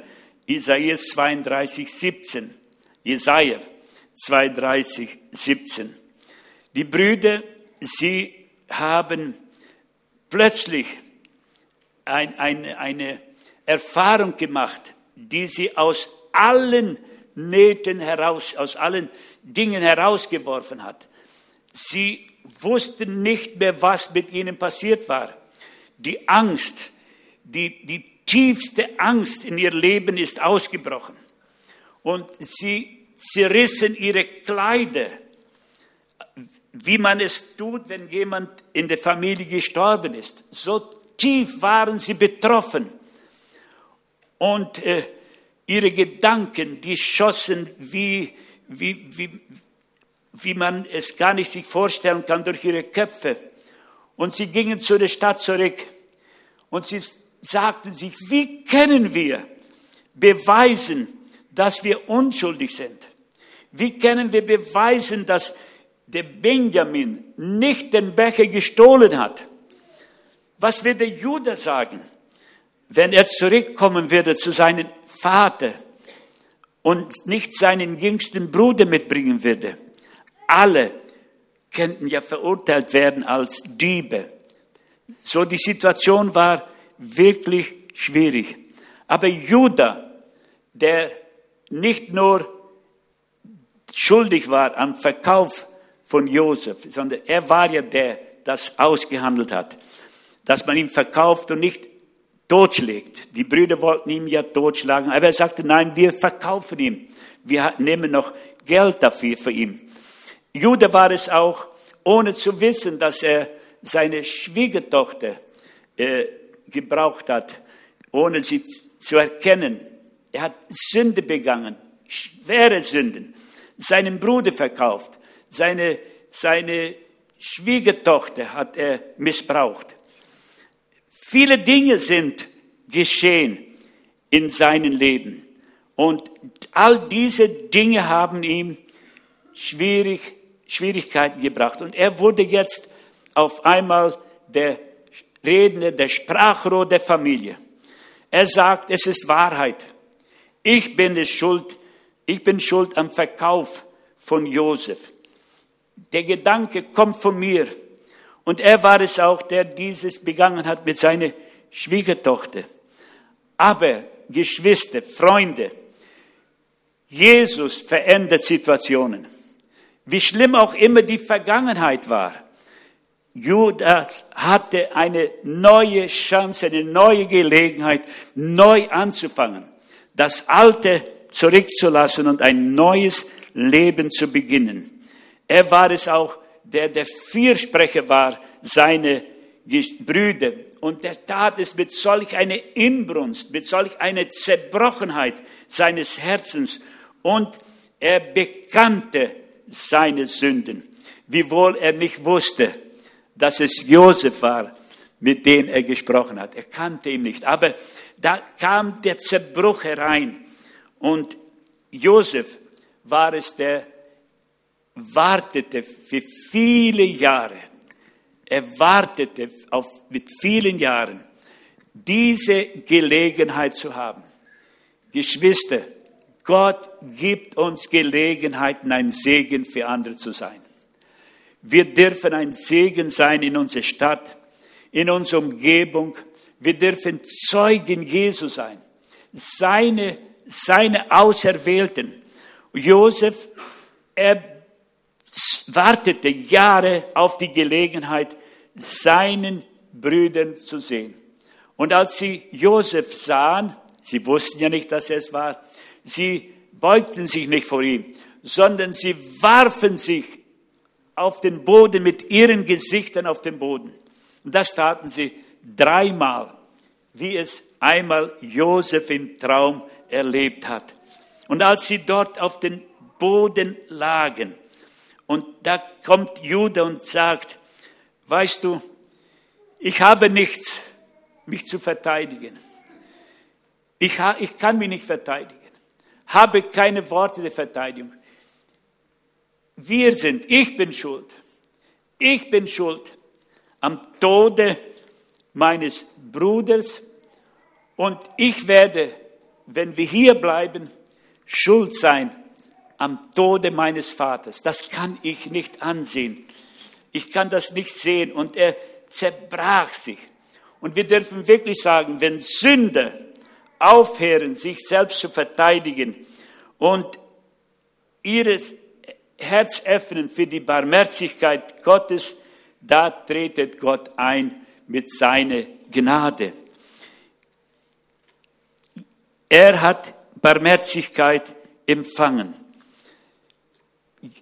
B: Isaiah 32, 17. Jesaja 32, 17. Die Brüder, sie haben plötzlich ein, eine, eine Erfahrung gemacht, die sie aus allen Nähten heraus, aus allen Dingen herausgeworfen hat. Sie wussten nicht mehr, was mit ihnen passiert war. Die Angst, die, die tiefste Angst in ihr Leben ist ausgebrochen. Und sie zerrissen ihre Kleider, wie man es tut, wenn jemand in der Familie gestorben ist. So tief waren sie betroffen. Und äh, ihre Gedanken, die schossen wie, wie, wie, wie man es gar nicht sich vorstellen kann durch ihre Köpfe. Und sie gingen zu der Stadt zurück und sie sagten sich, wie können wir beweisen, dass wir unschuldig sind? Wie können wir beweisen, dass der Benjamin nicht den Becher gestohlen hat? Was wird der Judah sagen? Wenn er zurückkommen würde zu seinem Vater und nicht seinen jüngsten Bruder mitbringen würde. Alle könnten ja verurteilt werden als Diebe. So die Situation war wirklich schwierig. Aber Judah, der nicht nur schuldig war am Verkauf von Josef, sondern er war ja der, das ausgehandelt hat, dass man ihn verkauft und nicht totschlägt. Die Brüder wollten ihn ja totschlagen, aber er sagte, nein, wir verkaufen ihn. Wir nehmen noch Geld dafür für ihn. Jude war es auch, ohne zu wissen, dass er seine Schwiegertochter äh, gebraucht hat, ohne sie zu erkennen. Er hat Sünde begangen, schwere Sünden, seinen Bruder verkauft, seine, seine Schwiegertochter hat er missbraucht. Viele Dinge sind geschehen in seinem Leben. Und all diese Dinge haben ihm schwierig, Schwierigkeiten gebracht. Und er wurde jetzt auf einmal der Redner, der Sprachrohr der Familie. Er sagt, es ist Wahrheit. Ich bin es schuld. Ich bin schuld am Verkauf von Josef. Der Gedanke kommt von mir. Und er war es auch, der dieses begangen hat mit seiner Schwiegertochter. Aber Geschwister, Freunde, Jesus verändert Situationen. Wie schlimm auch immer die Vergangenheit war. Judas hatte eine neue Chance, eine neue Gelegenheit, neu anzufangen, das Alte zurückzulassen und ein neues Leben zu beginnen. Er war es auch, der der Fürsprecher war, seine Brüder. Und er tat es mit solch einer Inbrunst, mit solch einer Zerbrochenheit seines Herzens. Und er bekannte seine Sünden, wiewohl er nicht wusste, dass es Josef war, mit dem er gesprochen hat. Er kannte ihn nicht. Aber da kam der Zerbruch herein. Und Josef war es, der wartete für viele Jahre. Er wartete auf, mit vielen Jahren, diese Gelegenheit zu haben. Geschwister, Gott gibt uns Gelegenheiten, ein Segen für andere zu sein. Wir dürfen ein Segen sein in unserer Stadt. in unserer Umgebung. Wir dürfen Zeugen Jesu sein. Seine, seine Auserwählten. Josef, er wartete Jahre auf die Gelegenheit, seinen Brüdern zu sehen. Und als sie Josef sahen, sie wussten ja nicht, dass er es war, sie beugten sich nicht vor ihm, sondern sie warfen sich auf den Boden mit ihren Gesichtern auf den Boden. Und das taten sie dreimal, wie es einmal Josef im Traum erlebt hat. Und als sie dort auf den Boden lagen, und da kommt Judah und sagt, weißt du, ich habe nichts, mich zu verteidigen. Ich, ich kann mich nicht verteidigen. Habe keine Worte der Verteidigung. Wir sind, ich bin schuld. Ich bin schuld am Tode meines Bruders und ich werde, wenn wir hier bleiben, schuld sein am Tode meines Vaters. Das kann ich nicht ansehen. Ich kann das nicht sehen. Und er zerbrach sich. Und wir dürfen wirklich sagen, wenn Sünder aufhören, sich selbst zu verteidigen und ihres Herz öffnen für die Barmherzigkeit Gottes, da tretet Gott ein mit seiner Gnade. Er hat Barmherzigkeit empfangen.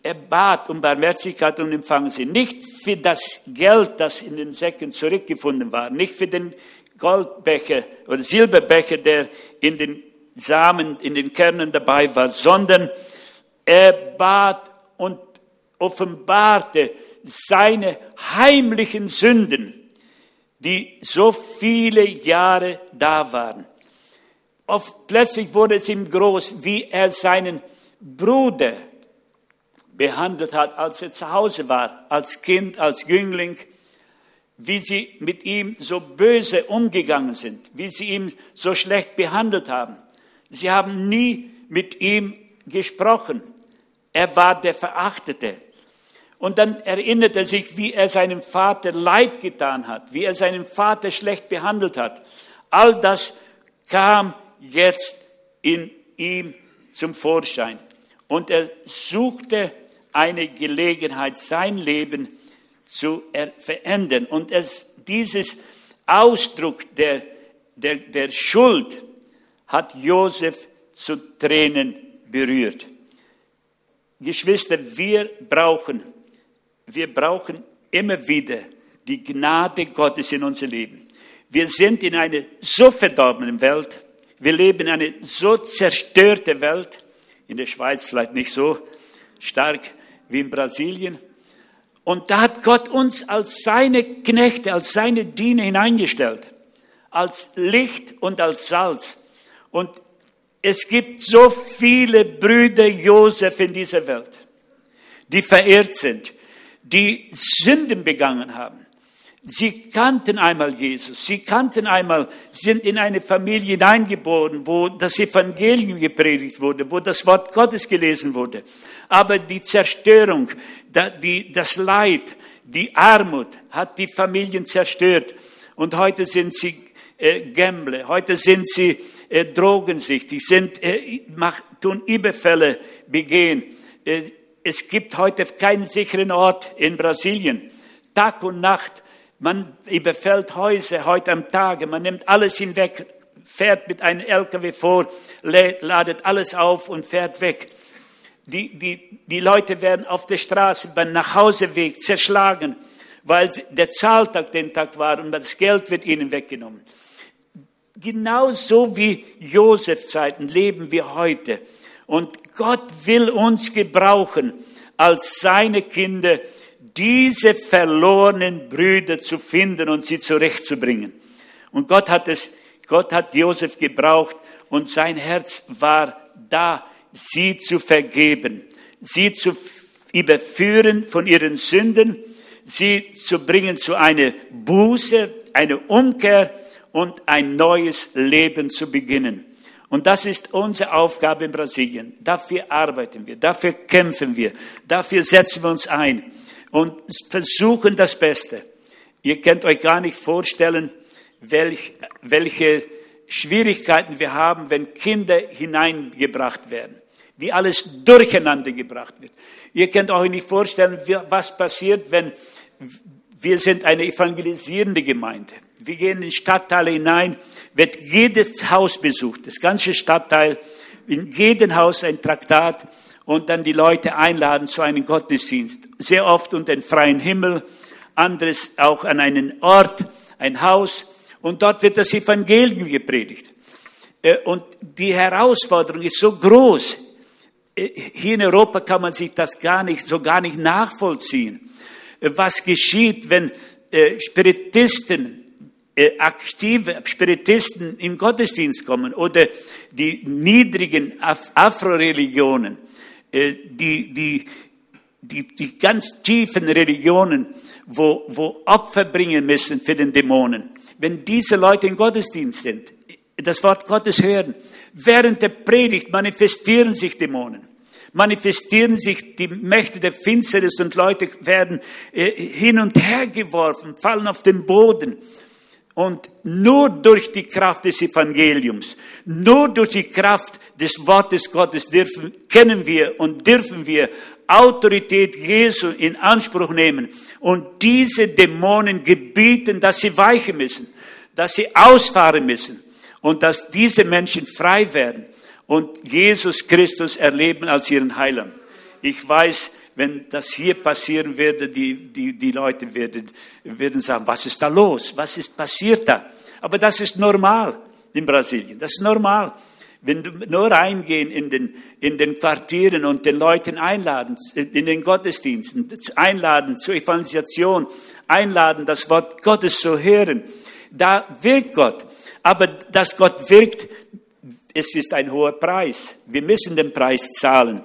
B: Er bat um Barmherzigkeit und empfangen sie. Nicht für das Geld, das in den Säcken zurückgefunden war, nicht für den Goldbecher oder Silberbecher, der in den Samen, in den Kernen dabei war, sondern er bat und offenbarte seine heimlichen Sünden, die so viele Jahre da waren. Oft plötzlich wurde es ihm groß, wie er seinen Bruder behandelt hat, als er zu Hause war, als Kind, als Jüngling, wie sie mit ihm so böse umgegangen sind, wie sie ihn so schlecht behandelt haben. Sie haben nie mit ihm gesprochen. Er war der Verachtete. Und dann erinnert er sich, wie er seinem Vater Leid getan hat, wie er seinen Vater schlecht behandelt hat. All das kam jetzt in ihm zum Vorschein. Und er suchte eine Gelegenheit, sein Leben zu verändern. Und es, dieses Ausdruck der, der, der Schuld hat Josef zu Tränen berührt. Geschwister, wir brauchen, wir brauchen immer wieder die Gnade Gottes in unser Leben. Wir sind in einer so verdorbenen Welt. Wir leben in einer so zerstörten Welt. In der Schweiz vielleicht nicht so stark wie in Brasilien. Und da hat Gott uns als seine Knechte, als seine Diener hineingestellt. Als Licht und als Salz. Und es gibt so viele Brüder Josef in dieser Welt, die verehrt sind, die Sünden begangen haben. Sie kannten einmal Jesus, sie kannten einmal, sind in eine Familie hineingeboren, wo das Evangelium gepredigt wurde, wo das Wort Gottes gelesen wurde. Aber die Zerstörung, das Leid, die Armut hat die Familien zerstört. Und heute sind sie äh, Gambler, heute sind sie äh, drogensüchtig, sind, äh, tun Überfälle begehen. Äh, es gibt heute keinen sicheren Ort in Brasilien. Tag und Nacht, man überfällt Häuser heute am Tage, man nimmt alles hinweg, fährt mit einem LKW vor, ladet alles auf und fährt weg. Die, die, die Leute werden auf der Straße beim Nachhauseweg zerschlagen, weil der Zahltag den Tag war und das Geld wird ihnen weggenommen. Genauso wie Josef Zeiten leben wir heute. Und Gott will uns gebrauchen als seine Kinder, diese verlorenen Brüder zu finden und sie zurechtzubringen. Und Gott hat es, Gott hat Josef gebraucht und sein Herz war da, sie zu vergeben, sie zu überführen von ihren Sünden, sie zu bringen zu einer Buße, einer Umkehr und ein neues Leben zu beginnen. Und das ist unsere Aufgabe in Brasilien. Dafür arbeiten wir, dafür kämpfen wir, dafür setzen wir uns ein und versuchen das Beste. Ihr könnt euch gar nicht vorstellen, welch, welche Schwierigkeiten wir haben, wenn Kinder hineingebracht werden, wie alles durcheinander gebracht wird. Ihr könnt euch nicht vorstellen, was passiert, wenn wir sind eine evangelisierende Gemeinde. Wir gehen in Stadtteile hinein, wird jedes Haus besucht, das ganze Stadtteil, in jedem Haus ein Traktat und dann die Leute einladen zu einem Gottesdienst. Sehr oft unter den freien Himmel, anderes auch an einen Ort, ein Haus und dort wird das Evangelium gepredigt. Äh, und die Herausforderung ist so groß. Äh, hier in Europa kann man sich das gar nicht, so gar nicht nachvollziehen. Äh, was geschieht, wenn Spiritisten, aktive Spiritisten in Gottesdienst kommen oder die niedrigen Afro-Religionen, die, die, die, die ganz tiefen Religionen, wo, wo Opfer bringen müssen für den Dämonen wenn diese Leute im Gottesdienst sind, das Wort Gottes hören, während der Predigt manifestieren sich Dämonen, manifestieren sich die Mächte der Finsternis und Leute werden äh, hin und her geworfen, fallen auf den Boden. Und nur durch die Kraft des Evangeliums, nur durch die Kraft des Wortes Gottes dürfen, kennen wir und dürfen wir Autorität Jesu in Anspruch nehmen und diese Dämonen gebieten, dass sie weichen müssen, dass sie ausfahren müssen und dass diese Menschen frei werden und Jesus Christus erleben als ihren Heiland. Ich weiß, wenn das hier passieren würde, die, die, die Leute werden, werden sagen, was ist da los? Was ist passiert da? Aber das ist normal in Brasilien. Das ist normal. Wenn du nur reingehen in den, in den Quartieren und den Leuten einladen, in den Gottesdiensten, einladen zur Evangelisation, einladen, das Wort Gottes zu hören, da wirkt Gott. Aber dass Gott wirkt, es ist ein hoher Preis. Wir müssen den Preis zahlen.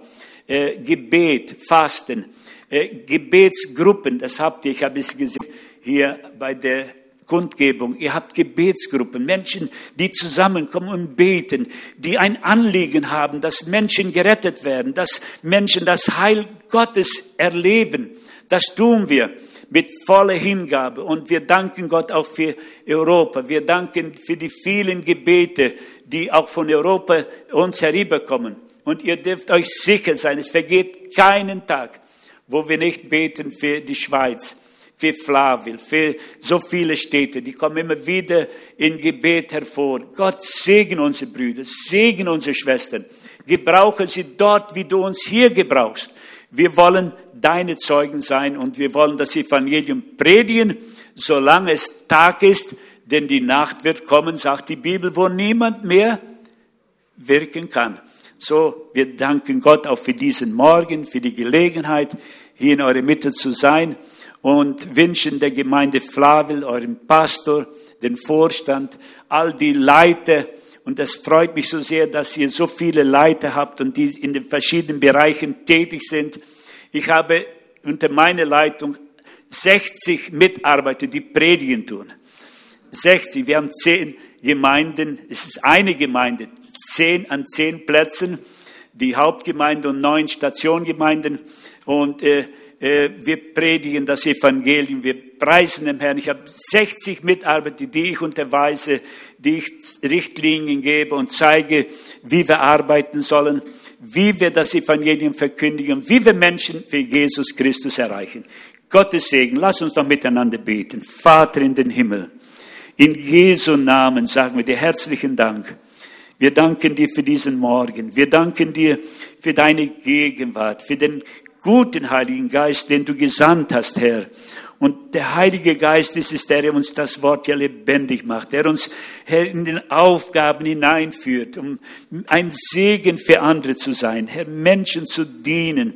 B: Äh, Gebet, Fasten, äh, Gebetsgruppen, das habt ihr, ich habe es gesehen, hier bei der Kundgebung, ihr habt Gebetsgruppen, Menschen, die zusammenkommen und beten, die ein Anliegen haben, dass Menschen gerettet werden, dass Menschen das Heil Gottes erleben. Das tun wir mit voller Hingabe und wir danken Gott auch für Europa. Wir danken für die vielen Gebete, die auch von Europa uns herüberkommen. Und ihr dürft euch sicher sein, es vergeht keinen Tag, wo wir nicht beten für die Schweiz für Flavil, für so viele Städte, die kommen immer wieder in Gebet hervor. Gott segne unsere Brüder, segne unsere Schwestern. Gebrauche sie dort, wie du uns hier gebrauchst. Wir wollen deine Zeugen sein und wir wollen das Evangelium predigen, solange es Tag ist, denn die Nacht wird kommen, sagt die Bibel, wo niemand mehr wirken kann. So, wir danken Gott auch für diesen Morgen, für die Gelegenheit, hier in eurer Mitte zu sein und wünschen der Gemeinde Flavel, eurem Pastor, den Vorstand, all die Leiter, und es freut mich so sehr, dass ihr so viele Leiter habt und die in den verschiedenen Bereichen tätig sind. Ich habe unter meiner Leitung 60 Mitarbeiter, die predigen tun. 60. Wir haben zehn Gemeinden. Es ist eine Gemeinde, zehn an zehn Plätzen. Die Hauptgemeinde und neun Stationgemeinden. Und äh, äh, wir predigen das Evangelium, wir preisen den Herrn. Ich habe 60 Mitarbeiter, die ich unterweise, die ich Richtlinien gebe und zeige, wie wir arbeiten sollen, wie wir das Evangelium verkündigen, wie wir Menschen für Jesus Christus erreichen. Gottes Segen. Lass uns doch miteinander beten. Vater in den Himmel. In Jesu Namen sagen wir dir herzlichen Dank. Wir danken dir für diesen Morgen. Wir danken dir für deine Gegenwart, für den guten Heiligen Geist, den du gesandt hast, Herr. Und der Heilige Geist ist es, der uns das Wort ja lebendig macht, der uns, Herr, in den Aufgaben hineinführt, um ein Segen für andere zu sein, Herr, Menschen zu dienen,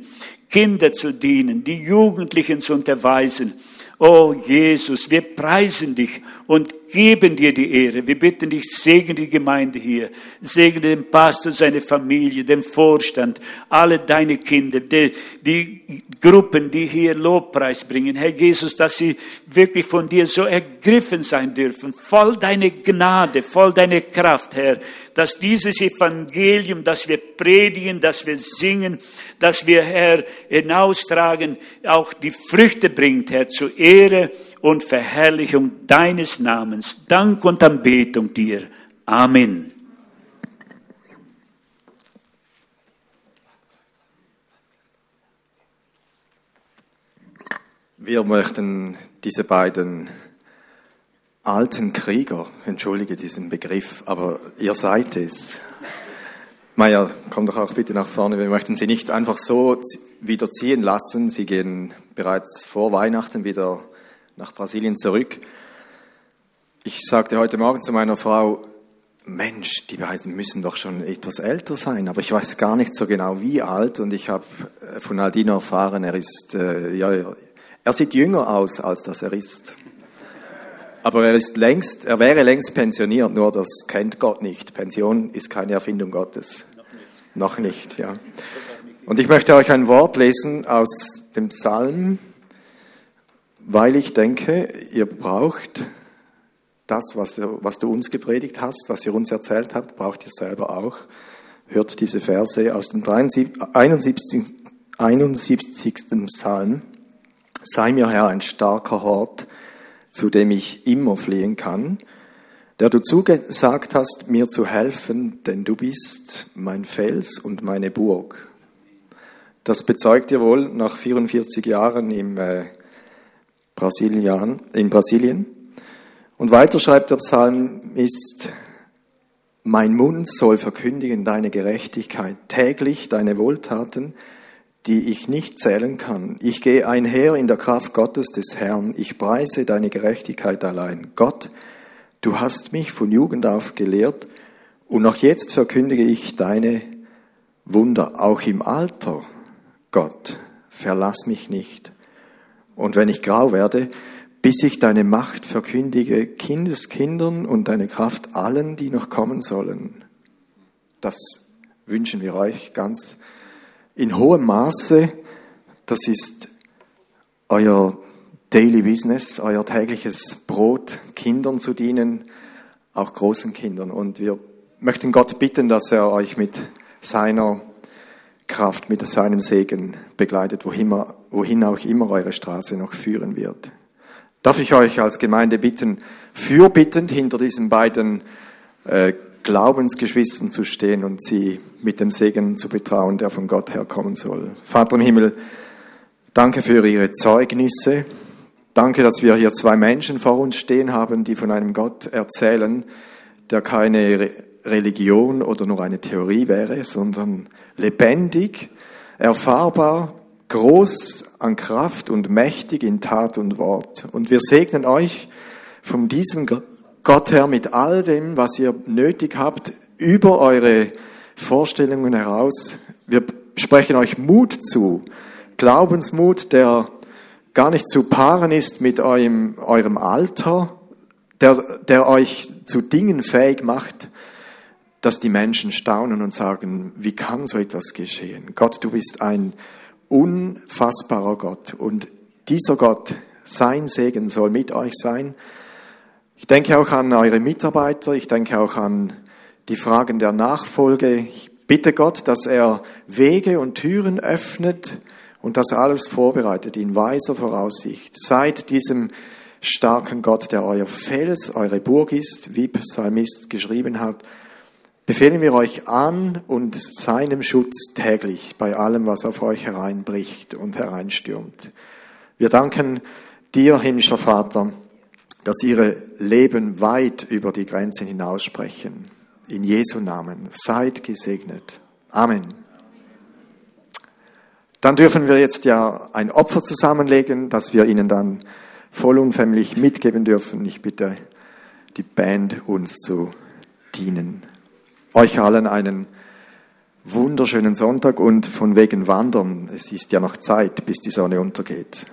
B: Kinder zu dienen, die Jugendlichen zu unterweisen. Oh Jesus, wir preisen dich und geben dir die Ehre. Wir bitten dich, segne die Gemeinde hier, segne den Pastor, seine Familie, den Vorstand, alle deine Kinder, die, die Gruppen, die hier Lobpreis bringen. Herr Jesus, dass sie wirklich von dir so ergriffen sein dürfen, voll deine Gnade, voll deine Kraft, Herr, dass dieses Evangelium, das wir predigen, das wir singen, dass wir, Herr, hinaustragen, auch die Früchte bringt, Herr, zur Ehre und Verherrlichung deines Namens. Dank und Anbetung dir. Amen.
C: Wir möchten diese beiden alten Krieger, entschuldige diesen Begriff, aber ihr seid es. Maja, komm doch auch bitte nach vorne. Wir möchten Sie nicht einfach so wieder ziehen lassen. Sie gehen bereits vor Weihnachten wieder nach Brasilien zurück. Ich sagte heute Morgen zu meiner Frau, Mensch, die beiden müssen doch schon etwas älter sein, aber ich weiß gar nicht so genau wie alt und ich habe von Aldino erfahren, er ist, äh, ja, er sieht jünger aus, als dass er ist. Aber er ist längst, er wäre längst pensioniert, nur das kennt Gott nicht. Pension ist keine Erfindung Gottes. Noch nicht, Noch nicht ja. Und ich möchte euch ein Wort lesen aus dem Psalm, weil ich denke, ihr braucht das, was du, was du uns gepredigt hast, was ihr uns erzählt habt, braucht ihr selber auch. Hört diese Verse aus dem 71, 71. Psalm. Sei mir Herr ein starker Hort, zu dem ich immer fliehen kann, der du zugesagt hast, mir zu helfen, denn du bist mein Fels und meine Burg. Das bezeugt ihr wohl nach 44 Jahren im äh, Brasilien, in Brasilien. Und weiter schreibt der Psalm ist, mein Mund soll verkündigen deine Gerechtigkeit, täglich deine Wohltaten, die ich nicht zählen kann. Ich gehe einher in der Kraft Gottes des Herrn. Ich preise deine Gerechtigkeit allein. Gott, du hast mich von Jugend auf gelehrt und noch jetzt verkündige ich deine Wunder, auch im Alter. Gott, verlass mich nicht. Und wenn ich grau werde, bis ich deine Macht verkündige, Kindeskindern und deine Kraft allen, die noch kommen sollen. Das wünschen wir euch ganz in hohem Maße, das ist euer Daily Business, euer tägliches Brot, Kindern zu dienen, auch großen Kindern. Und wir möchten Gott bitten, dass er euch mit seiner Kraft, mit seinem Segen begleitet, wohin, wohin auch immer eure Straße noch führen wird. Darf ich euch als Gemeinde bitten, fürbittend hinter diesen beiden äh, Glaubensgeschwistern zu stehen und sie mit dem Segen zu betrauen, der von Gott herkommen soll. Vater im Himmel, danke für Ihre Zeugnisse. Danke, dass wir hier zwei Menschen vor uns stehen haben, die von einem Gott erzählen, der keine Religion oder nur eine Theorie wäre, sondern lebendig, erfahrbar, groß an Kraft und mächtig in Tat und Wort. Und wir segnen euch von diesem Gott Herr, mit all dem, was ihr nötig habt, über eure Vorstellungen heraus. Wir sprechen euch Mut zu, Glaubensmut, der gar nicht zu paaren ist mit eurem, eurem Alter, der, der euch zu Dingen fähig macht, dass die Menschen staunen und sagen, wie kann so etwas geschehen? Gott, du bist ein unfassbarer Gott und dieser Gott, sein Segen soll mit euch sein. Ich denke auch an eure Mitarbeiter, ich denke auch an die Fragen der Nachfolge. Ich bitte Gott, dass er Wege und Türen öffnet und das alles vorbereitet in weiser Voraussicht. Seid diesem starken Gott, der euer Fels, eure Burg ist, wie Psalmist geschrieben hat, befehlen wir euch an und seinem Schutz täglich bei allem, was auf euch hereinbricht und hereinstürmt. Wir danken dir, himmlischer Vater, dass ihre Leben weit über die Grenzen hinaussprechen. In Jesu Namen. Seid gesegnet. Amen. Dann dürfen wir jetzt ja ein Opfer zusammenlegen, das wir Ihnen dann vollumfänglich mitgeben dürfen. Ich bitte die Band uns zu dienen. Euch allen einen wunderschönen Sonntag und von wegen Wandern. Es ist ja noch Zeit, bis die Sonne untergeht.